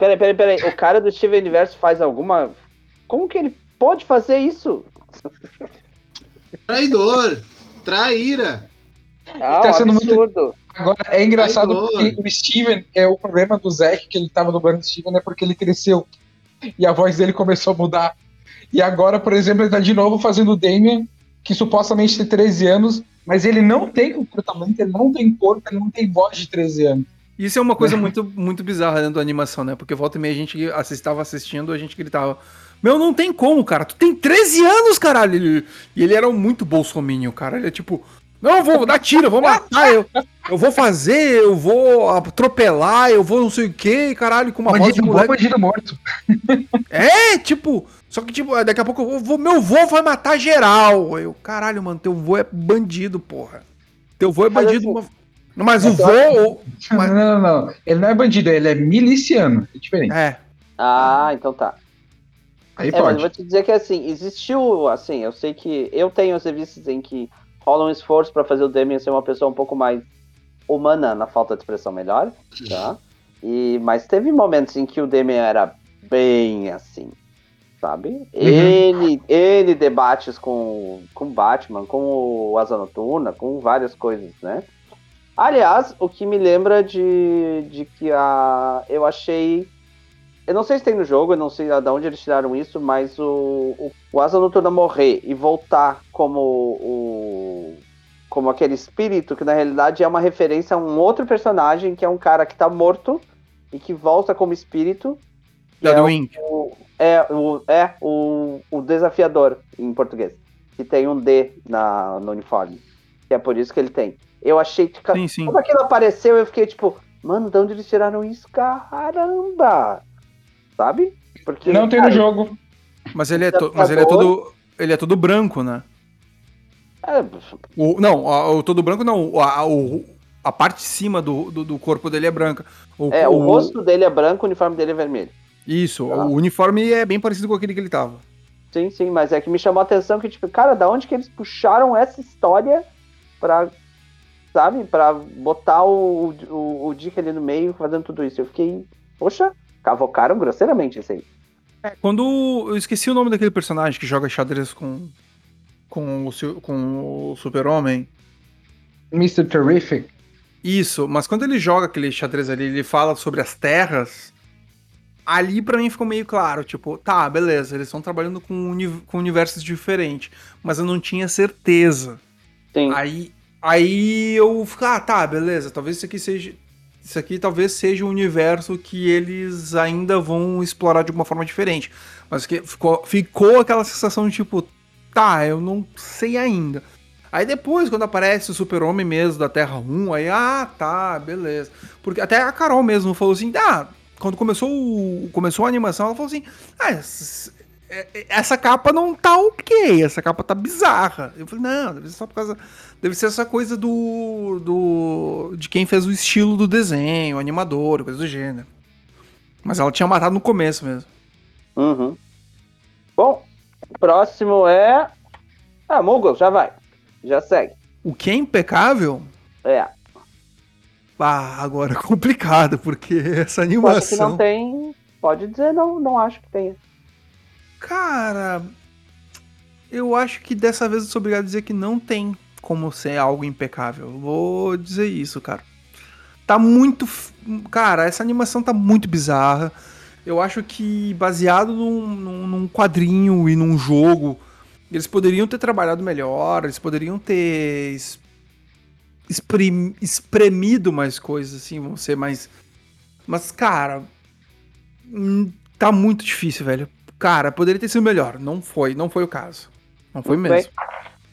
Peraí, peraí, peraí. O cara do Steven Universo faz alguma. Como que ele pode fazer isso? Traidor! Traíra! Ah, Tá um sendo muito- absurdo. Agora, é engraçado Ai, porque o Steven, é o problema do Zack, que ele tava dublando o Steven, é porque ele cresceu. E a voz dele começou a mudar. E agora, por exemplo, ele tá de novo fazendo o Damian, que supostamente tem 13 anos, mas ele não tem comportamento, ele não tem corpo, ele não tem voz de 13 anos. Isso é uma coisa muito, muito bizarra dentro da animação, né? Porque volta e meia a gente estava assistindo, a gente gritava: Meu, não tem como, cara. Tu tem 13 anos, caralho. Ele- e ele era muito bolsominion, cara. Ele é tipo: Não, eu vou dar tiro, eu vou matar, eu, eu vou fazer, eu vou atropelar, eu vou não sei o que, caralho, com uma voz de Bandido bom, moleque. bandido morto. É, tipo, só que, tipo, daqui a pouco eu vou, meu vô vai matar geral. Eu, caralho, mano, teu vô é bandido, porra. Teu vô é Mas bandido. assim- mas- Não, mas o Mas eu vô. o- Não, Mas- não, não. Ele não é bandido, ele é miliciano. É diferente. É. Ah, então tá. Aí É, mas eu pode. vou te dizer que assim, existiu, assim, eu sei que eu tenho as revistas em que rola um esforço pra fazer o Damian ser uma pessoa um pouco mais humana, na falta de expressão melhor, tá? E, mas teve momentos em que o Damian era bem assim, sabe? Ele, ele debates com com Batman, com o Asa Noturna, com várias coisas, né? Aliás, o que me lembra de, de que a eu achei eu não sei se tem no jogo, eu não sei de onde eles tiraram isso, mas o, o, o Asa Noturna morrer e voltar como o. como aquele espírito, que na realidade é uma referência a um outro personagem, que é um cara que tá morto e que volta como espírito. Da é, o, é, o, é o, o desafiador em português. Que tem um D na, no uniforme. Que é por isso que ele tem. Eu achei que. Sim, sim. Quando aquilo apareceu, eu fiquei tipo, mano, de onde eles tiraram isso? Caramba! Sabe? Porque. Não tem cara, no jogo. Mas ele é, to- mas ele é todo. Ele é todo branco, né? é, O, não, o todo branco não. A, o- a parte de cima do, do, do corpo dele é branca. O, é, o rosto dele é branco, o uniforme dele é vermelho. Isso, Ah. o uniforme é bem parecido com aquele que ele tava. Sim, sim, mas é que me chamou a atenção que, tipo, cara, da onde que eles puxaram essa história pra, sabe, pra botar o, o, o Dick ali no meio fazendo tudo isso? Eu fiquei, poxa, cavocaram grosseiramente isso aí. Quando. Eu esqueci o nome daquele personagem que joga xadrez com. Com o, com o Super-Homem. Mr. Terrific. Isso, mas quando ele joga aquele xadrez ali, ele fala sobre as terras. Ali pra mim ficou meio claro, tipo, tá, beleza, eles estão trabalhando com, uni- com universos diferentes, mas eu não tinha certeza. Sim, Aí, aí eu fico, ah, tá, beleza, talvez isso aqui seja. Isso aqui talvez seja um universo que eles ainda vão explorar de uma forma diferente. Mas que ficou, ficou aquela sensação de tipo, tá, eu não sei ainda. Aí depois, quando aparece o super-homem mesmo da Terra 1, aí, ah, tá, beleza. Porque até a Carol mesmo falou assim, ah, quando começou, o- começou a animação, ela falou assim: ah, essa, é- essa capa não tá ok, essa capa tá bizarra. Eu falei, não, deve ser só por causa. Deve ser essa coisa do. do de quem fez o estilo do desenho, animador, coisa do gênero. Mas ela tinha matado no começo mesmo. Uhum. Bom, próximo é. Ah, Muggle, já vai. Já segue. O que é impecável. É. Ah, agora é complicado, porque essa Pode que animação. não tem. Pode dizer, não, não acho que tenha. Cara, eu acho que dessa vez eu sou obrigado a dizer que não tem como ser algo impecável. Vou dizer isso, cara. Tá muito. Cara, essa animação tá muito bizarra. Eu acho que baseado num, num- quadrinho e num jogo, eles poderiam ter trabalhado melhor, eles poderiam ter espremido mais coisas, assim, vão ser mais. Mas, cara, hum, tá muito difícil, velho. Cara, poderia ter sido melhor. Não foi, não foi o caso. Não foi mesmo.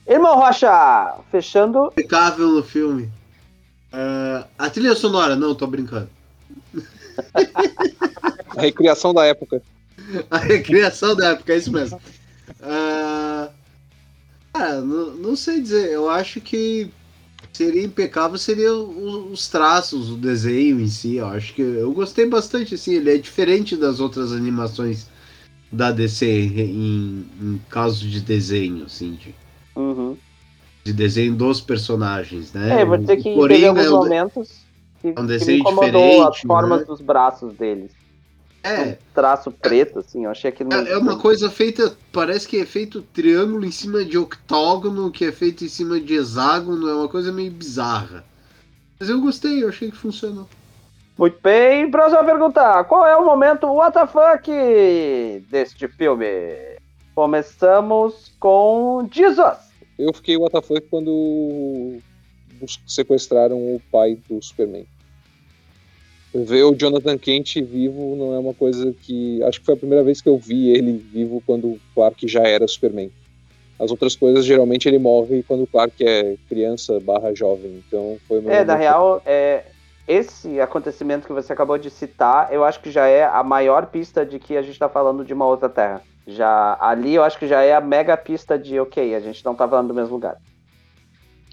Irmão Rocha, fechando. Impecável no filme. Ah, a trilha sonora, não, tô brincando. A recriação da época. A recriação da época, é isso mesmo. Ah, cara, não, não sei dizer. Eu acho que seria impecável seria o- os traços, o desenho em si. Eu acho que eu gostei bastante. Assim, ele é diferente das outras animações da DC em, em caso de desenho, assim, de, Uhum. de desenho dos personagens, né? É, vou dizer que Coringa teve alguns é momentos que, um que me incomodou as diferente, formas né? dos braços deles. É, Um traço preto, assim, eu achei aquilo. É, é uma coisa feita, parece que é feito triângulo em cima de octógono, que é feito em cima de hexágono, é uma coisa meio bizarra. Mas eu gostei, eu achei que funcionou. Muito bem, próxima pergunta. Qual é o momento WTF deste filme? Começamos com Jesus. Eu fiquei WTF quando sequestraram o pai do Superman. Ver o Jonathan Kent vivo não é uma coisa que. Acho que foi a primeira vez que eu vi ele vivo quando o Clark já era Superman. As outras coisas, geralmente, ele morre quando o Clark é criança barra jovem. Então foi É, na real, é, esse acontecimento que você acabou de citar, eu acho que já é a maior pista de que a gente tá falando de uma outra terra. Já ali eu acho que já é a mega pista de ok, a gente não tá falando do mesmo lugar.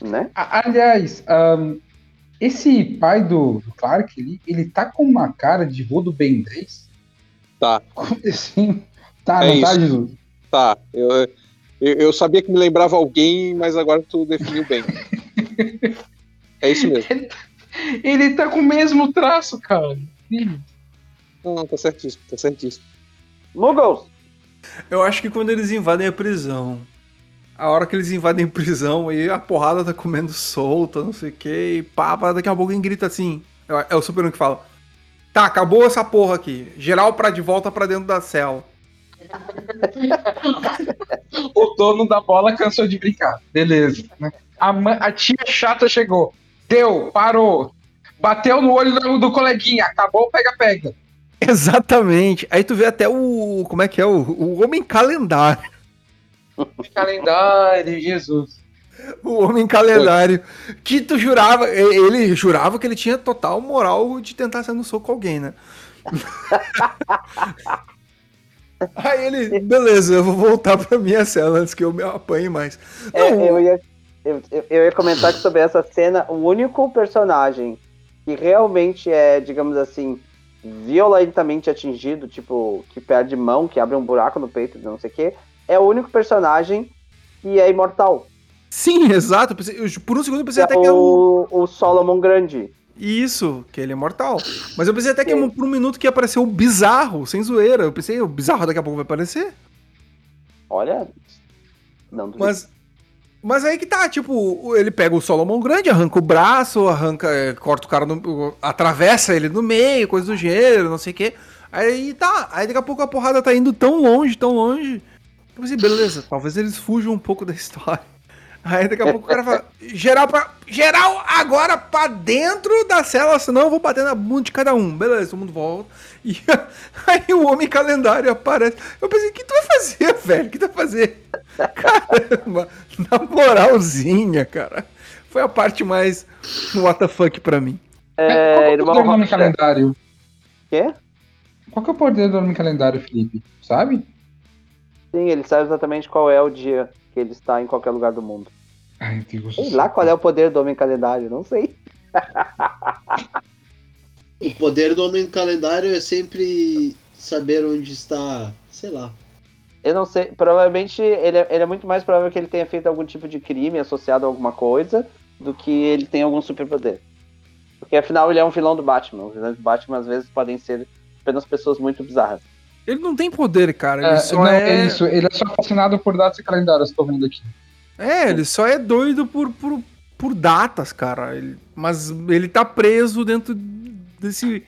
Né? Aliás, ahn, esse pai do, do Clark, ele, ele tá com uma cara de vô do Ben 10? Tá. Assim? Tá, É não tá. Jesus? Tá, eu, eu, eu sabia que me lembrava alguém, mas agora tu definiu bem. É isso mesmo. Ele tá com o mesmo traço, cara. Sim. Não, tá certíssimo, tá certíssimo. Muggles! Eu acho que quando eles invadem a prisão, a hora que eles invadem a prisão e a porrada tá comendo solta, não sei o que, e pá, pá, daqui a pouco alguém grita assim. É o Superman que fala: Tá, acabou essa porra aqui. Geral pra de volta pra dentro da cela. O dono da bola cansou de brincar. Beleza. né? A, a tia chata chegou. Deu, parou. Bateu no olho do, do coleguinha. Acabou, pega-pega. Exatamente. Aí tu vê até o. Como é que é? O, o Homem Calendário. Calendário, Jesus. O Homem Calendário. Que tu jurava. Ele jurava que ele tinha total moral de tentar sair no soco com alguém, né? Aí ele, beleza, eu vou voltar pra minha cela antes que eu me apanhe mais. É, eu, ia, eu- eu ia comentar que sobre essa cena, o único personagem que realmente é, digamos assim, violentamente atingido, tipo, que perde mão, que abre um buraco no peito, não sei o quê, é o único personagem que é imortal. Sim, exato. por um segundo eu Que pensei é até que era o... o, o Solomon Grande. Isso, que ele é mortal. Mas eu pensei até que Sim. por um minuto que ia aparecer o bizarro, sem zoeira. Eu pensei, o bizarro daqui a pouco vai aparecer. Olha. Não duvido. Mas. Mas aí que tá, tipo, ele pega o Solomon grande, arranca o braço, arranca, é, corta o cara, no, atravessa ele no meio, coisa do gênero, não sei o quê. Aí tá, aí daqui a pouco a porrada tá indo tão longe, tão longe. Eu pensei, beleza, talvez eles fujam um pouco da história. Aí daqui a pouco o cara fala, geral pra. Geral agora pra dentro da cela, senão eu vou bater na bunda de cada um. Beleza, todo mundo volta. E aí o homem calendário aparece. Eu pensei, o que tu vai fazer, velho? O que tu vai fazer? Caramba, na moralzinha, cara. Foi a parte mais what the fuck pra mim. É, Qual que é o irmão nome Rocha. calendário? Quê? Qual que é o poder do Homem Calendário, Felipe? Sabe? Sim, ele sabe exatamente qual é o dia que ele está em qualquer lugar do mundo. Ai, Deus Sei lá qual é o poder do Homem Calendário, não sei. O poder do homem calendário é sempre saber onde está, sei lá. Eu não sei, provavelmente ele é, ele é muito mais provável que ele tenha feito algum tipo de crime associado a alguma coisa do que ele tenha algum superpoder. Porque afinal ele é um vilão do Batman. Os vilões do Batman às vezes podem ser apenas pessoas muito bizarras. Ele não tem poder, cara. Ele É, só não, é... é isso. Ele é só fascinado por datas e calendários, tô vendo aqui. É, ele só é doido por, por, por datas, cara. Ele- mas ele tá preso dentro desse.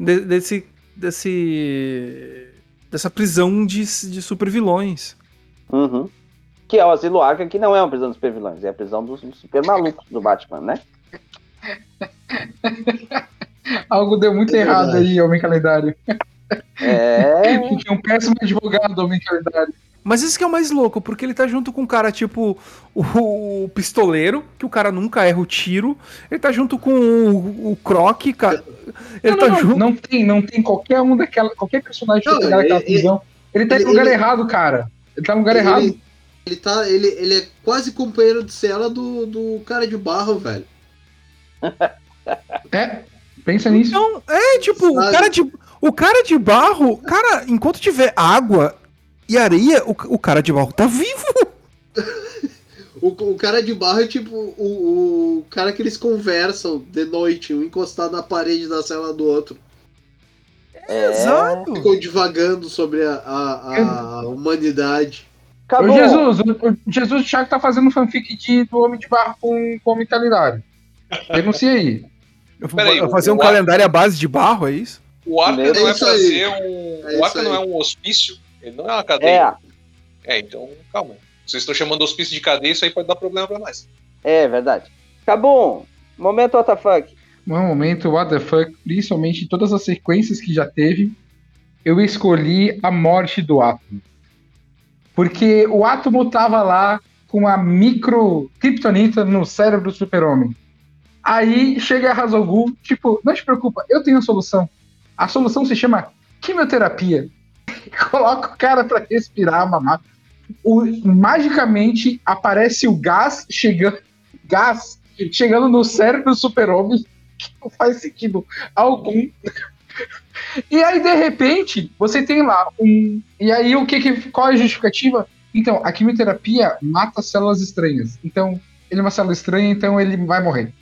de- desse. desse. Dessa prisão de, de supervilões. Uhum. Que é o Asilo Arca, que não é uma prisão dos super vilões, é a prisão dos, dos super malucos do Batman, né? Algo deu muito É errado aí, Homem Calendário. É. Tinha um péssimo advogado, Homem Calendário. Mas isso que é o mais louco, porque ele tá junto com um cara tipo o, o pistoleiro, que o cara nunca erra o tiro. Ele tá junto com o, o Croc, cara. Ele não, tá não, junto. não tem, não tem qualquer um daquela. Qualquer personagem que Não, pegar naquela ele- prisão. Ele tá ele- no lugar ele- errado, cara. Ele tá no lugar errado. Ele, ele tá, ele, ele é quase companheiro de cela do, do cara de barro, velho. É, pensa nisso. Então, é, tipo, o Sabe? cara, de, o cara de barro, cara, enquanto tiver água e areia, o, o cara de barro tá vivo. O, o cara de barro é tipo o, o cara que eles conversam de noite, um encostado na parede da cela do outro. é. Exato. Ficam divagando sobre a, a, a humanidade. Acabou. Jesus, o, o Jesus o Thiago tá fazendo fanfic de, do Homem de Barro com, com o Homem Calendário. Denuncia aí. Eu vou fazer um calendário à base de barro, é isso? O Arca não é É ser um. É o Arca não é um hospício. Ele não é uma cadeia. É, É, então, calma. Vocês estão chamando hospício de cadeia, isso aí pode dar problema pra nós. é verdade. Acabou. Momento WTF. No momento, what the fuck, principalmente em todas as sequências que já teve, eu escolhi a morte do Átomo. Porque o Átomo tava lá com a micro kryptonita no cérebro do super-homem. Aí chega a Razogul, tipo, não te preocupa, eu tenho a solução. A solução se chama quimioterapia. Coloca o cara pra respirar, mamar. O- magicamente aparece o gás chegando, gás chegando no cérebro do super-homem que não faz sentido algum. E aí, de repente, você tem lá um. E aí, o que, que qual é a justificativa? Então, a quimioterapia mata células estranhas. Então, ele é uma célula estranha, então ele vai morrer.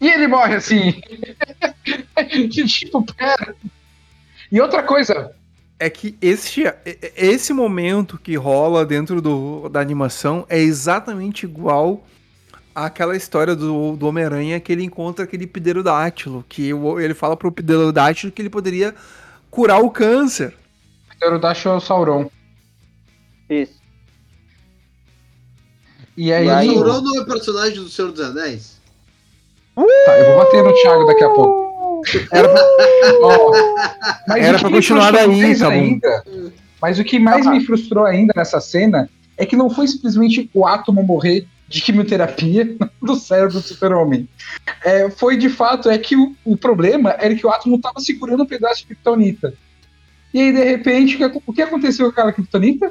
E ele morre assim. Tipo, pera. E outra coisa, É que este, esse momento que rola dentro do, da animação é exatamente igual àquela história do, do Homem-Aranha que ele encontra aquele pterodátilo, que o- ele fala pro pterodátilo que ele poderia curar o câncer. Pterodacho é o Sauron. Isso. E aí. E aí, O Sauron não é personagem do Senhor dos Anéis? Tá, eu vou bater no Thiago daqui a pouco. Era pra- mas Era o que pra continuar daí, mais tá bom. ainda, Mas o que mais me frustrou ainda nessa cena é que não foi simplesmente o átomo morrer de quimioterapia do cérebro do super-homem. É, foi de fato é que o, o problema era que o átomo estava segurando um pedaço de kryptonita. E aí, de repente, o que, ac- o que aconteceu com aquela kryptonita?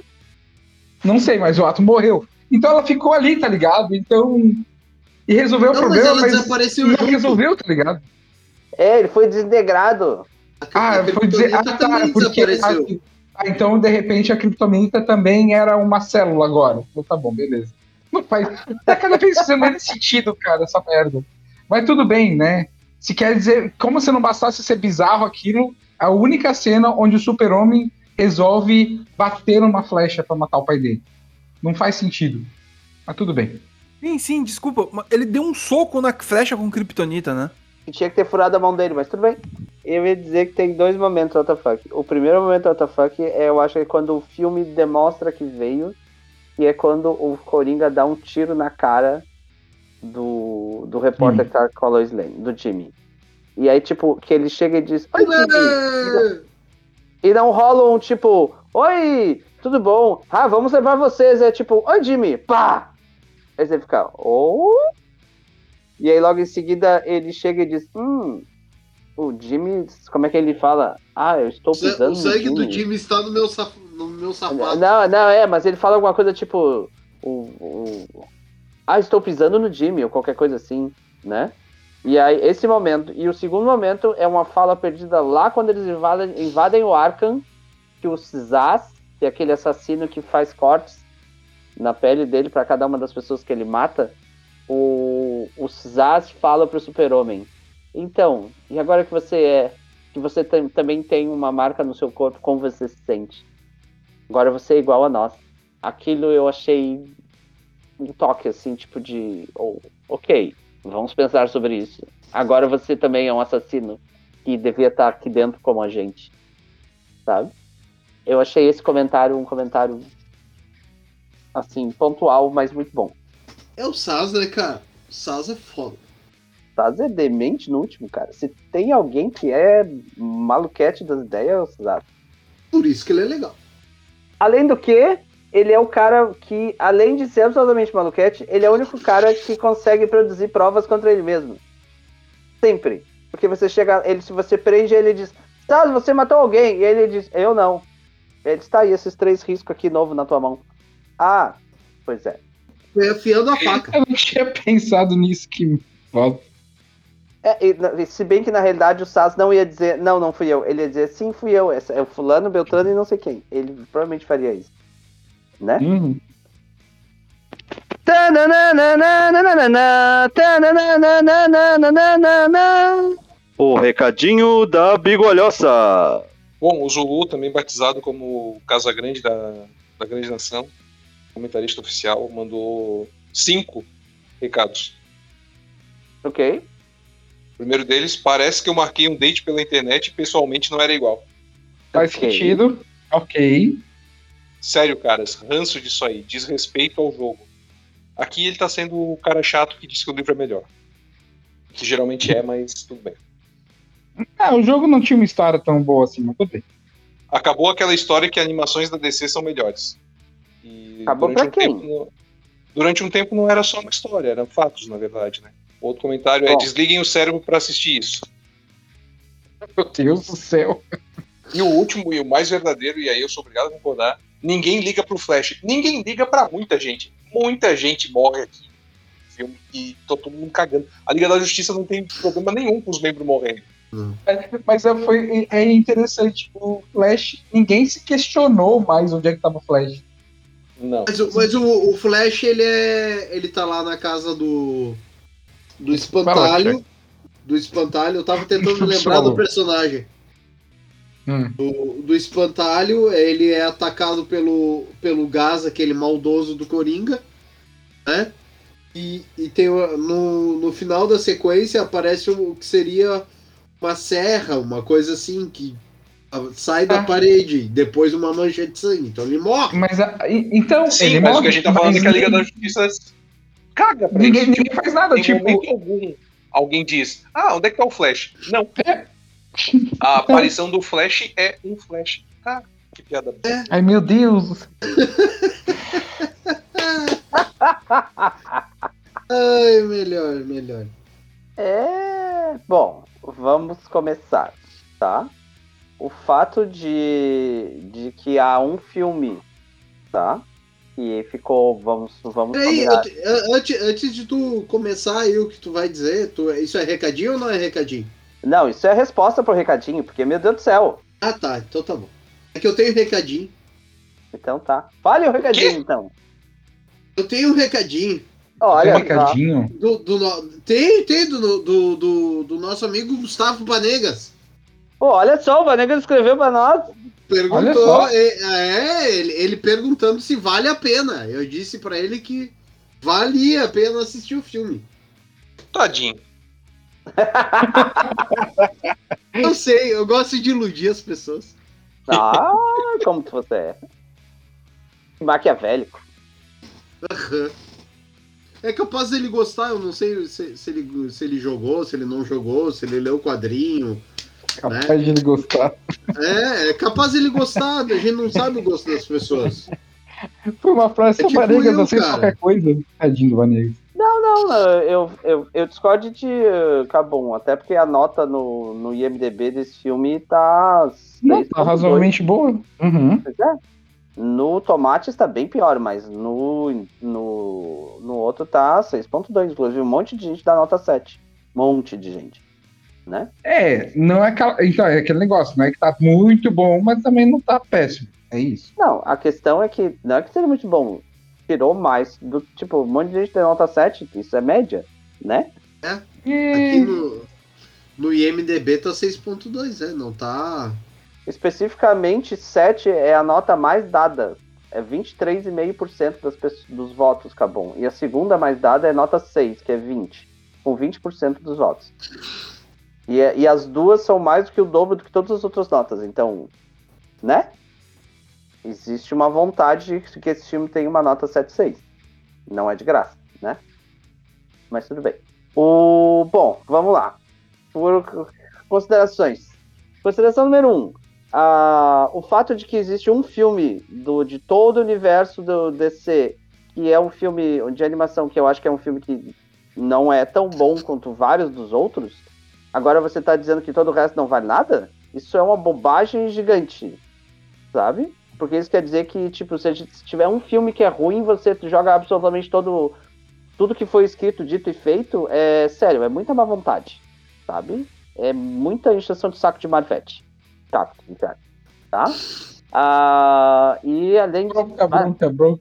Não sei, mas o átomo morreu. Então ela ficou ali, tá ligado? Então. E resolveu o Não, mas problema, ela mas, desapareceu não junto. resolveu, tá ligado? É, ele foi desintegrado. Ah, A foi dizer. Ah, tá, porque. Ah, então, de repente, a criptonita também era uma célula agora. Então, tá bom, beleza. Não faz. Tá cada vez fazendo menos sentido, cara, essa merda. Mas tudo bem, né? Se quer dizer, como se não bastasse ser bizarro aquilo, a única cena onde o super-homem resolve bater uma flecha pra matar o pai dele. Não faz sentido. Mas tudo bem. Sim, sim, desculpa. mas Ele deu um soco na flecha com kryptonita, né? Que tinha que ter furado a mão dele, mas tudo bem. Eu ia dizer que tem dois momentos WTF. O primeiro momento WTF é, eu acho que é quando o filme demonstra que veio, e é quando o Coringa dá um tiro na cara do, do repórter Hum. que tá com a Lois Lane, do Jimmy. E aí, tipo, que ele chega e diz, Oi, Jimmy! E não rola um tipo, Oi, tudo bom? Ah, vamos levar vocês. É tipo, Oi, Jimmy, pá! Aí você fica, oh? E aí logo em seguida ele chega e diz, hum, O Jimmy, como é que ele fala? Ah, eu estou pisando O sangue no do Jimmy. Jimmy está no meu, saf... no meu sapato. Não, não, é, mas ele fala alguma coisa tipo. O, o- ah, estou pisando no Jimmy, ou qualquer coisa assim, né? E aí, esse momento. E o segundo momento é uma fala perdida lá quando eles invadem, invadem o Arkham, que o Zaz, que é aquele assassino que faz cortes na pele dele para cada uma das pessoas que ele mata, o, o Zaz fala pro super-homem. Então, e agora que você é, que você tam- também tem uma marca no seu corpo, como você se sente? Agora você é igual a nós. Aquilo eu achei um toque, assim, tipo de. oh, ok, vamos pensar sobre isso. Agora você também é um assassino que devia estar aqui dentro como a gente. Sabe? Eu achei esse comentário um comentário. Assim, pontual, mas muito bom. É o Saz, né, cara? O Saz é foda. Saz é demente no último, cara. Se tem alguém que é maluquete das ideias, é o Saz. Por isso que ele é legal. Além do que, ele é o cara que, além de ser absolutamente maluquete, ele é o único cara que consegue produzir provas contra ele mesmo. Sempre. Porque você chega, ele, se você prende, ele diz, Saz, você matou alguém. E ele diz, eu não. Ele está aí, esses três riscos aqui novo na tua mão. Ah, pois é. Foi afiando a faca. Eu não tinha pensado nisso que. Ó, É, e, se bem que na realidade o Saz não ia dizer, não, não fui eu. Ele ia dizer, sim, fui eu. Essa é o fulano, Beltrano e não sei quem. Ele provavelmente faria isso. Né? hum, tananana, O recadinho da bigolhosa. Bom, o Zulu, também batizado como Casa Grande da, da Grande Nação, comentarista oficial, mandou cinco recados. Ok. O primeiro deles, parece que eu marquei um date pela internet e pessoalmente não era igual. faz Ok. sentido. Ok. Sério, caras, ranço disso aí, desrespeito ao jogo. Aqui ele tá sendo o cara chato que diz que o livro é melhor. Que geralmente é, mas tudo bem. Ah, o jogo não tinha uma história tão boa assim, mas tudo bem. Acabou aquela história que animações da DC são melhores. E Acabou pra um quem? Tempo, não- durante um tempo não era só uma história, eram fatos, na verdade, né? Outro comentário é Bom. desliguem o cérebro pra assistir isso. Meu Deus do céu. E o último e o mais verdadeiro, e aí eu sou obrigado a concordar, ninguém liga pro Flash. Ninguém liga pra muita gente. Muita gente morre aqui filme e tá todo mundo cagando. A Liga da Justiça não tem problema nenhum com os membros morrendo. Mas é, foi, é interessante. O Flash, ninguém se questionou mais onde é que tava o Flash. Não. Mas, o- mas o, o Flash, ele é. Ele tá lá na casa do. Do espantalho. Do espantalho. Eu tava tentando lembrar do personagem. Hum. Do, do espantalho, ele é atacado pelo, pelo gás, aquele maldoso do Coringa, né? E, e tem no, no final da sequência aparece o que seria uma serra, uma coisa assim, que sai da Ah. parede, depois uma mancha de sangue. Então ele morre. Mas a- e- então. Sim, ele mas o morre, que a gente tá falando é que a Liga da Justiça caga pra Ninguém, isso. ninguém faz nada, Em tipo. momento algum, alguém diz: Ah, onde é que tá o Flash? Não. É. A aparição do Flash é um Flash. Ah, que piada. boa. Ai meu Deus. Ai, melhor, melhor. É. Bom, vamos começar, tá? O fato de, de que há um filme, tá? Que ficou. Vamos, vamos Peraí, antes, antes de tu começar aí o que tu vai dizer, tu, isso é recadinho ou não é recadinho? Não, isso é a resposta pro recadinho, porque, meu Deus do céu. Ah, tá, então tá bom. É que eu tenho recadinho. Então tá. Fale o recadinho, Quê? então. Eu tenho um recadinho. Olha, um recadinho. Do, do, tem, tem do, do, do, do nosso amigo Gustavo Panegas. Pô, olha só, o Vanega escreveu pra nós. Perguntou, é, ele, ele perguntando se vale a pena. Eu disse pra ele que valia a pena assistir o filme. Tadinho. Eu sei, eu gosto de iludir as pessoas. Ah, como que você é. Maquiavélico. Aham. É capaz dele gostar, eu não sei se, se ele, se ele jogou, se ele não jogou, se ele leu o quadrinho. Capaz de ele gostar. É, é capaz dele gostar, a gente não sabe o gosto das pessoas. Foi uma frase É tipo Vanegas, eu, cara. qualquer coisa. Tadinho do Vanegas. Não, não, Não, eu, eu, eu discordo de uh, Cabum, até porque a nota no, no IMDB desse filme tá. Não, tá 6.2. razoavelmente boa. Uhum. Pois é. No Tomate está bem pior, mas no, no, no outro tá 6.2. Inclusive, um monte de gente dá nota 7. monte de gente. Né? É, não é aquela. Então, é aquele negócio, não é que tá muito bom, mas também não tá péssimo. É isso. Não, a questão é que não é que seja muito bom. Tirou mais do tipo, um monte de gente tem nota 7, isso é média, né? Aqui no, no IMDB tá 6.2, é, não tá. Especificamente, 7 é a nota mais dada. É 23,5% das pessoas, dos votos, Cabum. E a segunda mais dada é nota 6, que é 20. Com 20% dos votos. E, é- e as duas são mais do que o dobro do que todas as outras notas. Então, né? Existe uma vontade de que esse filme tenha uma nota 7,6. Não é de graça, né? Mas tudo bem. O, bom, vamos lá. Por considerações. Consideração número 1. Um, ah, o fato de que existe um filme do, de todo o universo do DC, que é um filme de animação que eu acho que é um filme que não é tão bom quanto vários dos outros, agora você está dizendo que todo o resto não vale nada? Isso é uma bobagem gigante, sabe? Porque isso quer dizer que, tipo, se, tiver um filme que é ruim, você joga absolutamente todo tudo que foi escrito, dito e feito, é sério, é muita má vontade, sabe? É muita encheção de saco de Marvete. Tá, tá. Ah, e além de. Bom, tá bom.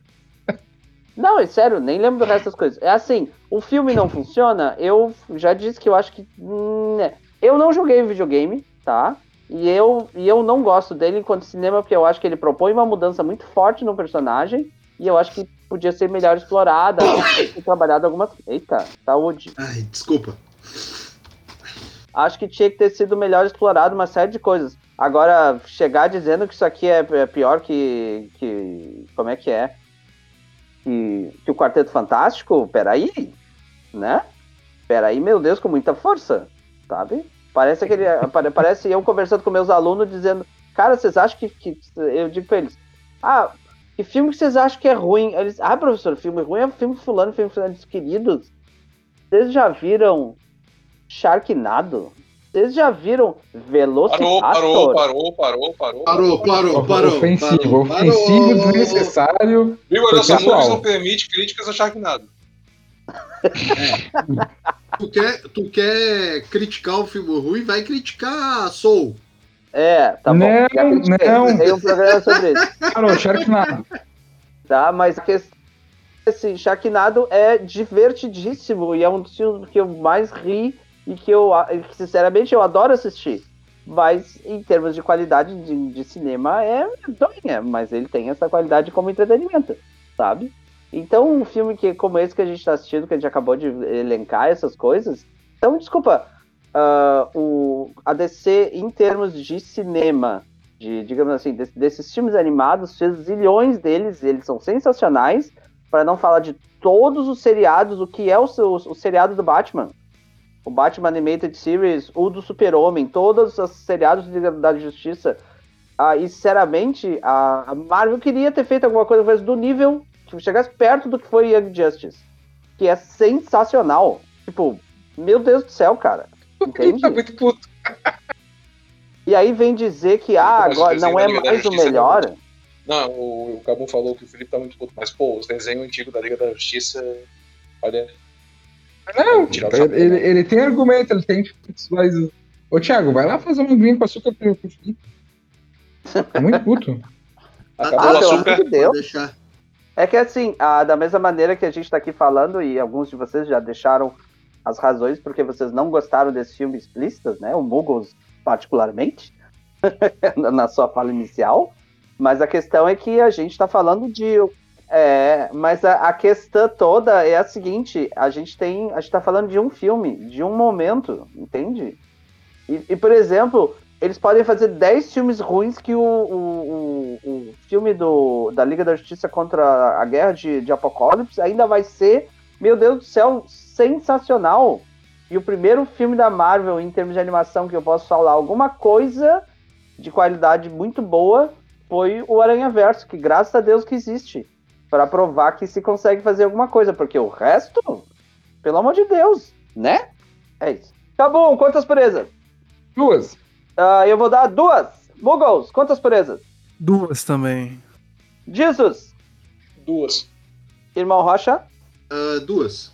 Não, é sério, nem lembro do resto das coisas. É assim, o filme não funciona, eu já disse que eu acho que. hum, né. Eu não joguei o videogame, tá? E eu, e eu não gosto dele enquanto cinema, porque eu acho que ele propõe uma mudança muito forte no personagem. E eu acho que podia ser melhor explorada, ter trabalhado algumas. Eita, saúde. Ai, desculpa. Acho que tinha que ter sido melhor explorado uma série de coisas. Agora, chegar dizendo que isso aqui é é pior que. que como é que é? Que, que o Quarteto Fantástico, peraí, né? Peraí, meu Deus, com muita força, sabe? Parece aquele. pare- Parece eu conversando com meus alunos dizendo, cara, vocês acham que. que eu digo pra eles, ah, que filme que vocês acham que é ruim? Eles, ah, professor, filme ruim é filme fulano, filme fulano, queridos. Vocês já viram Sharknado? Vocês já viram Velociraptor? Parou, parou, parou, parou, parou. Parou, parou, parou. ofensivo, parou, ofensivo, parou. desnecessário. Viu, Nelson Pessoal. Nunes não permite críticas a Sharknado. Tu quer, tu quer criticar o filme ruim? Vai criticar Soul. É, tá bom. Não, não. Tem um programa sobre isso. Parou, Sharknado. Tá, mas a questão assim, Sharknado é divertidíssimo e é um dos filmes que eu mais ri e que eu, sinceramente, eu adoro assistir. Mas em termos de qualidade de, de cinema é doinha, mas ele tem essa qualidade como entretenimento, sabe? Então, um filme que, como esse que a gente tá assistindo, que a gente acabou de elencar essas coisas. Então, desculpa, ah, o, a DC, em termos de cinema, de, digamos assim, des- desses filmes animados, fez zilhões deles, eles são sensacionais, para não falar de todos os seriados, o que é o, o seriado do Batman. O Batman Animated Series, o do Super-Homem, todos os seriados da Justiça. Ah, e, sinceramente, a, Marvel queria ter feito alguma coisa do nível que chegasse perto do que foi Young Justice. Que é sensacional. Tipo, meu Deus do céu, cara. Entende? Tá muito puto. E aí vem dizer que ah, agora não é mais o é melhor. Não, o, o Cabum falou que o Felipe tá muito puto, mas, pô, os desenhos antigos da Liga da Justiça. Olha. Não, Tirar o chapéu. ele, ele tem argumento, ele tem. Mas. Ô, Thiago, vai lá fazer uma aguinha com açúcar pro Felipe. Tá muito puto. Acabou Ah, o açúcar. amor de Deus. Pode deixar. É que assim, ah, da mesma maneira que a gente tá aqui falando, e alguns de vocês já deixaram as razões porque vocês não gostaram desse filme explícitas, né? O Muggles, particularmente, na na sua fala inicial. Mas a questão é que a gente tá falando de. É, mas a, a questão toda é a seguinte: a gente tem. A gente tá falando de um filme, de um momento, entende? E, e, por exemplo, eles podem fazer 10 filmes ruins que o, o, o, o filme do, da Liga da Justiça contra a Guerra de, de Apocalipse ainda vai ser, meu Deus do céu, sensacional. E o primeiro filme da Marvel, em termos de animação, que eu posso falar alguma coisa de qualidade muito boa, foi o Aranha Verso, que graças a Deus que existe. Para provar que se consegue fazer alguma coisa, porque o resto, Pelo amor de Deus, né? É isso. Cabum, quantas presas? Duas. Ah, eu vou dar duas. Muggles, quantas presas? Duas também. Jesus, Duas. irmão Rocha. Ah, duas.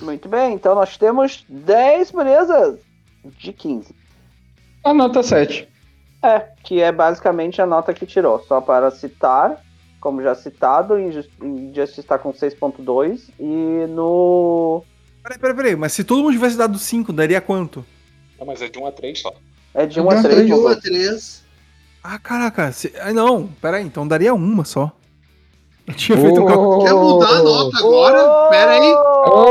Muito bem, então nós temos 10 presas de 15. A nota 7. É, que é basicamente a nota que tirou. Só para citar, como já citado, Injus- Injustice está com 6.2 e no. Peraí, peraí, peraí. Mas se todo mundo tivesse dado 5, daria quanto? Não, mas é de 1 a 3 só. É de 1 a Então, 3. De 1 a Muggles. 3. Ah, caraca. Se... Ah, não. Peraí, então daria uma só. Eu tinha feito um cálculo. Quer mudar a nota agora? Pera aí. Oh, Peraí.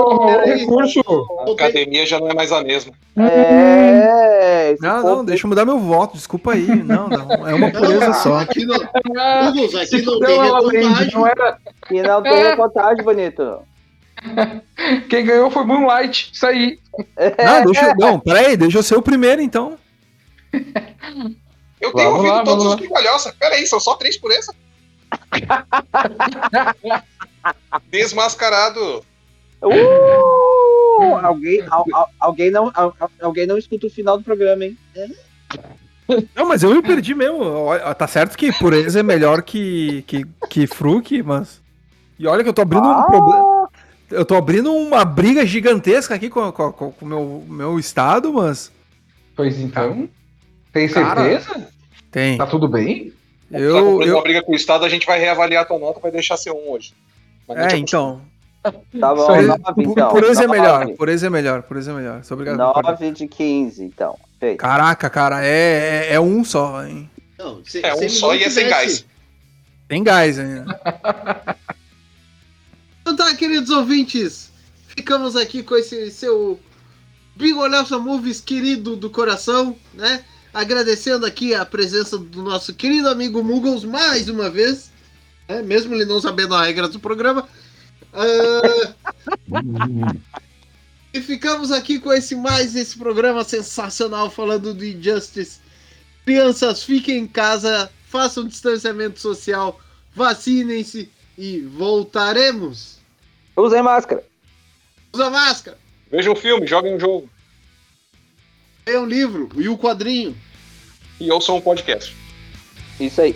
Recurso! A academia já não é mais a mesma. É. esse Não, povo não, deixa eu mudar meu voto. Desculpa aí. Não, não. É uma pureza só. Aqui não, Muggles, aqui não tem ela aprende, recontagem. não era. Que não tem recontagem, bonito. Quem ganhou foi Moonlight. Isso aí. Não, deixa eu. Não, peraí, deixa eu ser o primeiro então. Eu tenho Vamos ouvido lá, todos os lá. brigalhoça. Pera aí, são só três por essa? Desmascarado. Uh! Alguém, al- al- alguém, não, al- al- alguém não escuta o final do programa, hein? Não, mas eu me perdi mesmo. Tá certo que pureza é melhor que, que, que fruque, mas. E olha que eu tô abrindo um problema. Eu tô abrindo uma briga gigantesca aqui com o com, meu, meu estado, mas. Pois então. Tem Cara, certeza? Tem. Tá tudo bem? Eu, Eu. uma eu briga com o Estado, a gente vai reavaliar a tua nota, vai deixar ser um hoje. Mas é, então. Tá bom, Isso aí. 9 Pu- então. Pureza é melhor. Nove. Pureza é melhor. Pureza é melhor. Sou obrigado. a concordar. 9 de 15, então. Feito. Caraca, cara, é, é, é um só, hein? Não, se, É se um só e é sem gás. Tem gás ainda. Então tá, queridos ouvintes, ficamos aqui com esse seu Bigolhosa Movies querido do coração, né? Agradecendo aqui a presença do nosso querido amigo Muggles mais uma vez, né? mesmo ele não sabendo a regra do programa. Ah, e ficamos aqui com esse mais esse programa sensacional falando do Injustice. Crianças, fiquem em casa, façam distanciamento social, vacinem-se e voltaremos. Usem máscara. Usa máscara, Vejam um filme, joguem um jogo. leia um livro e o quadrinho. E ouçam um podcast. Isso aí.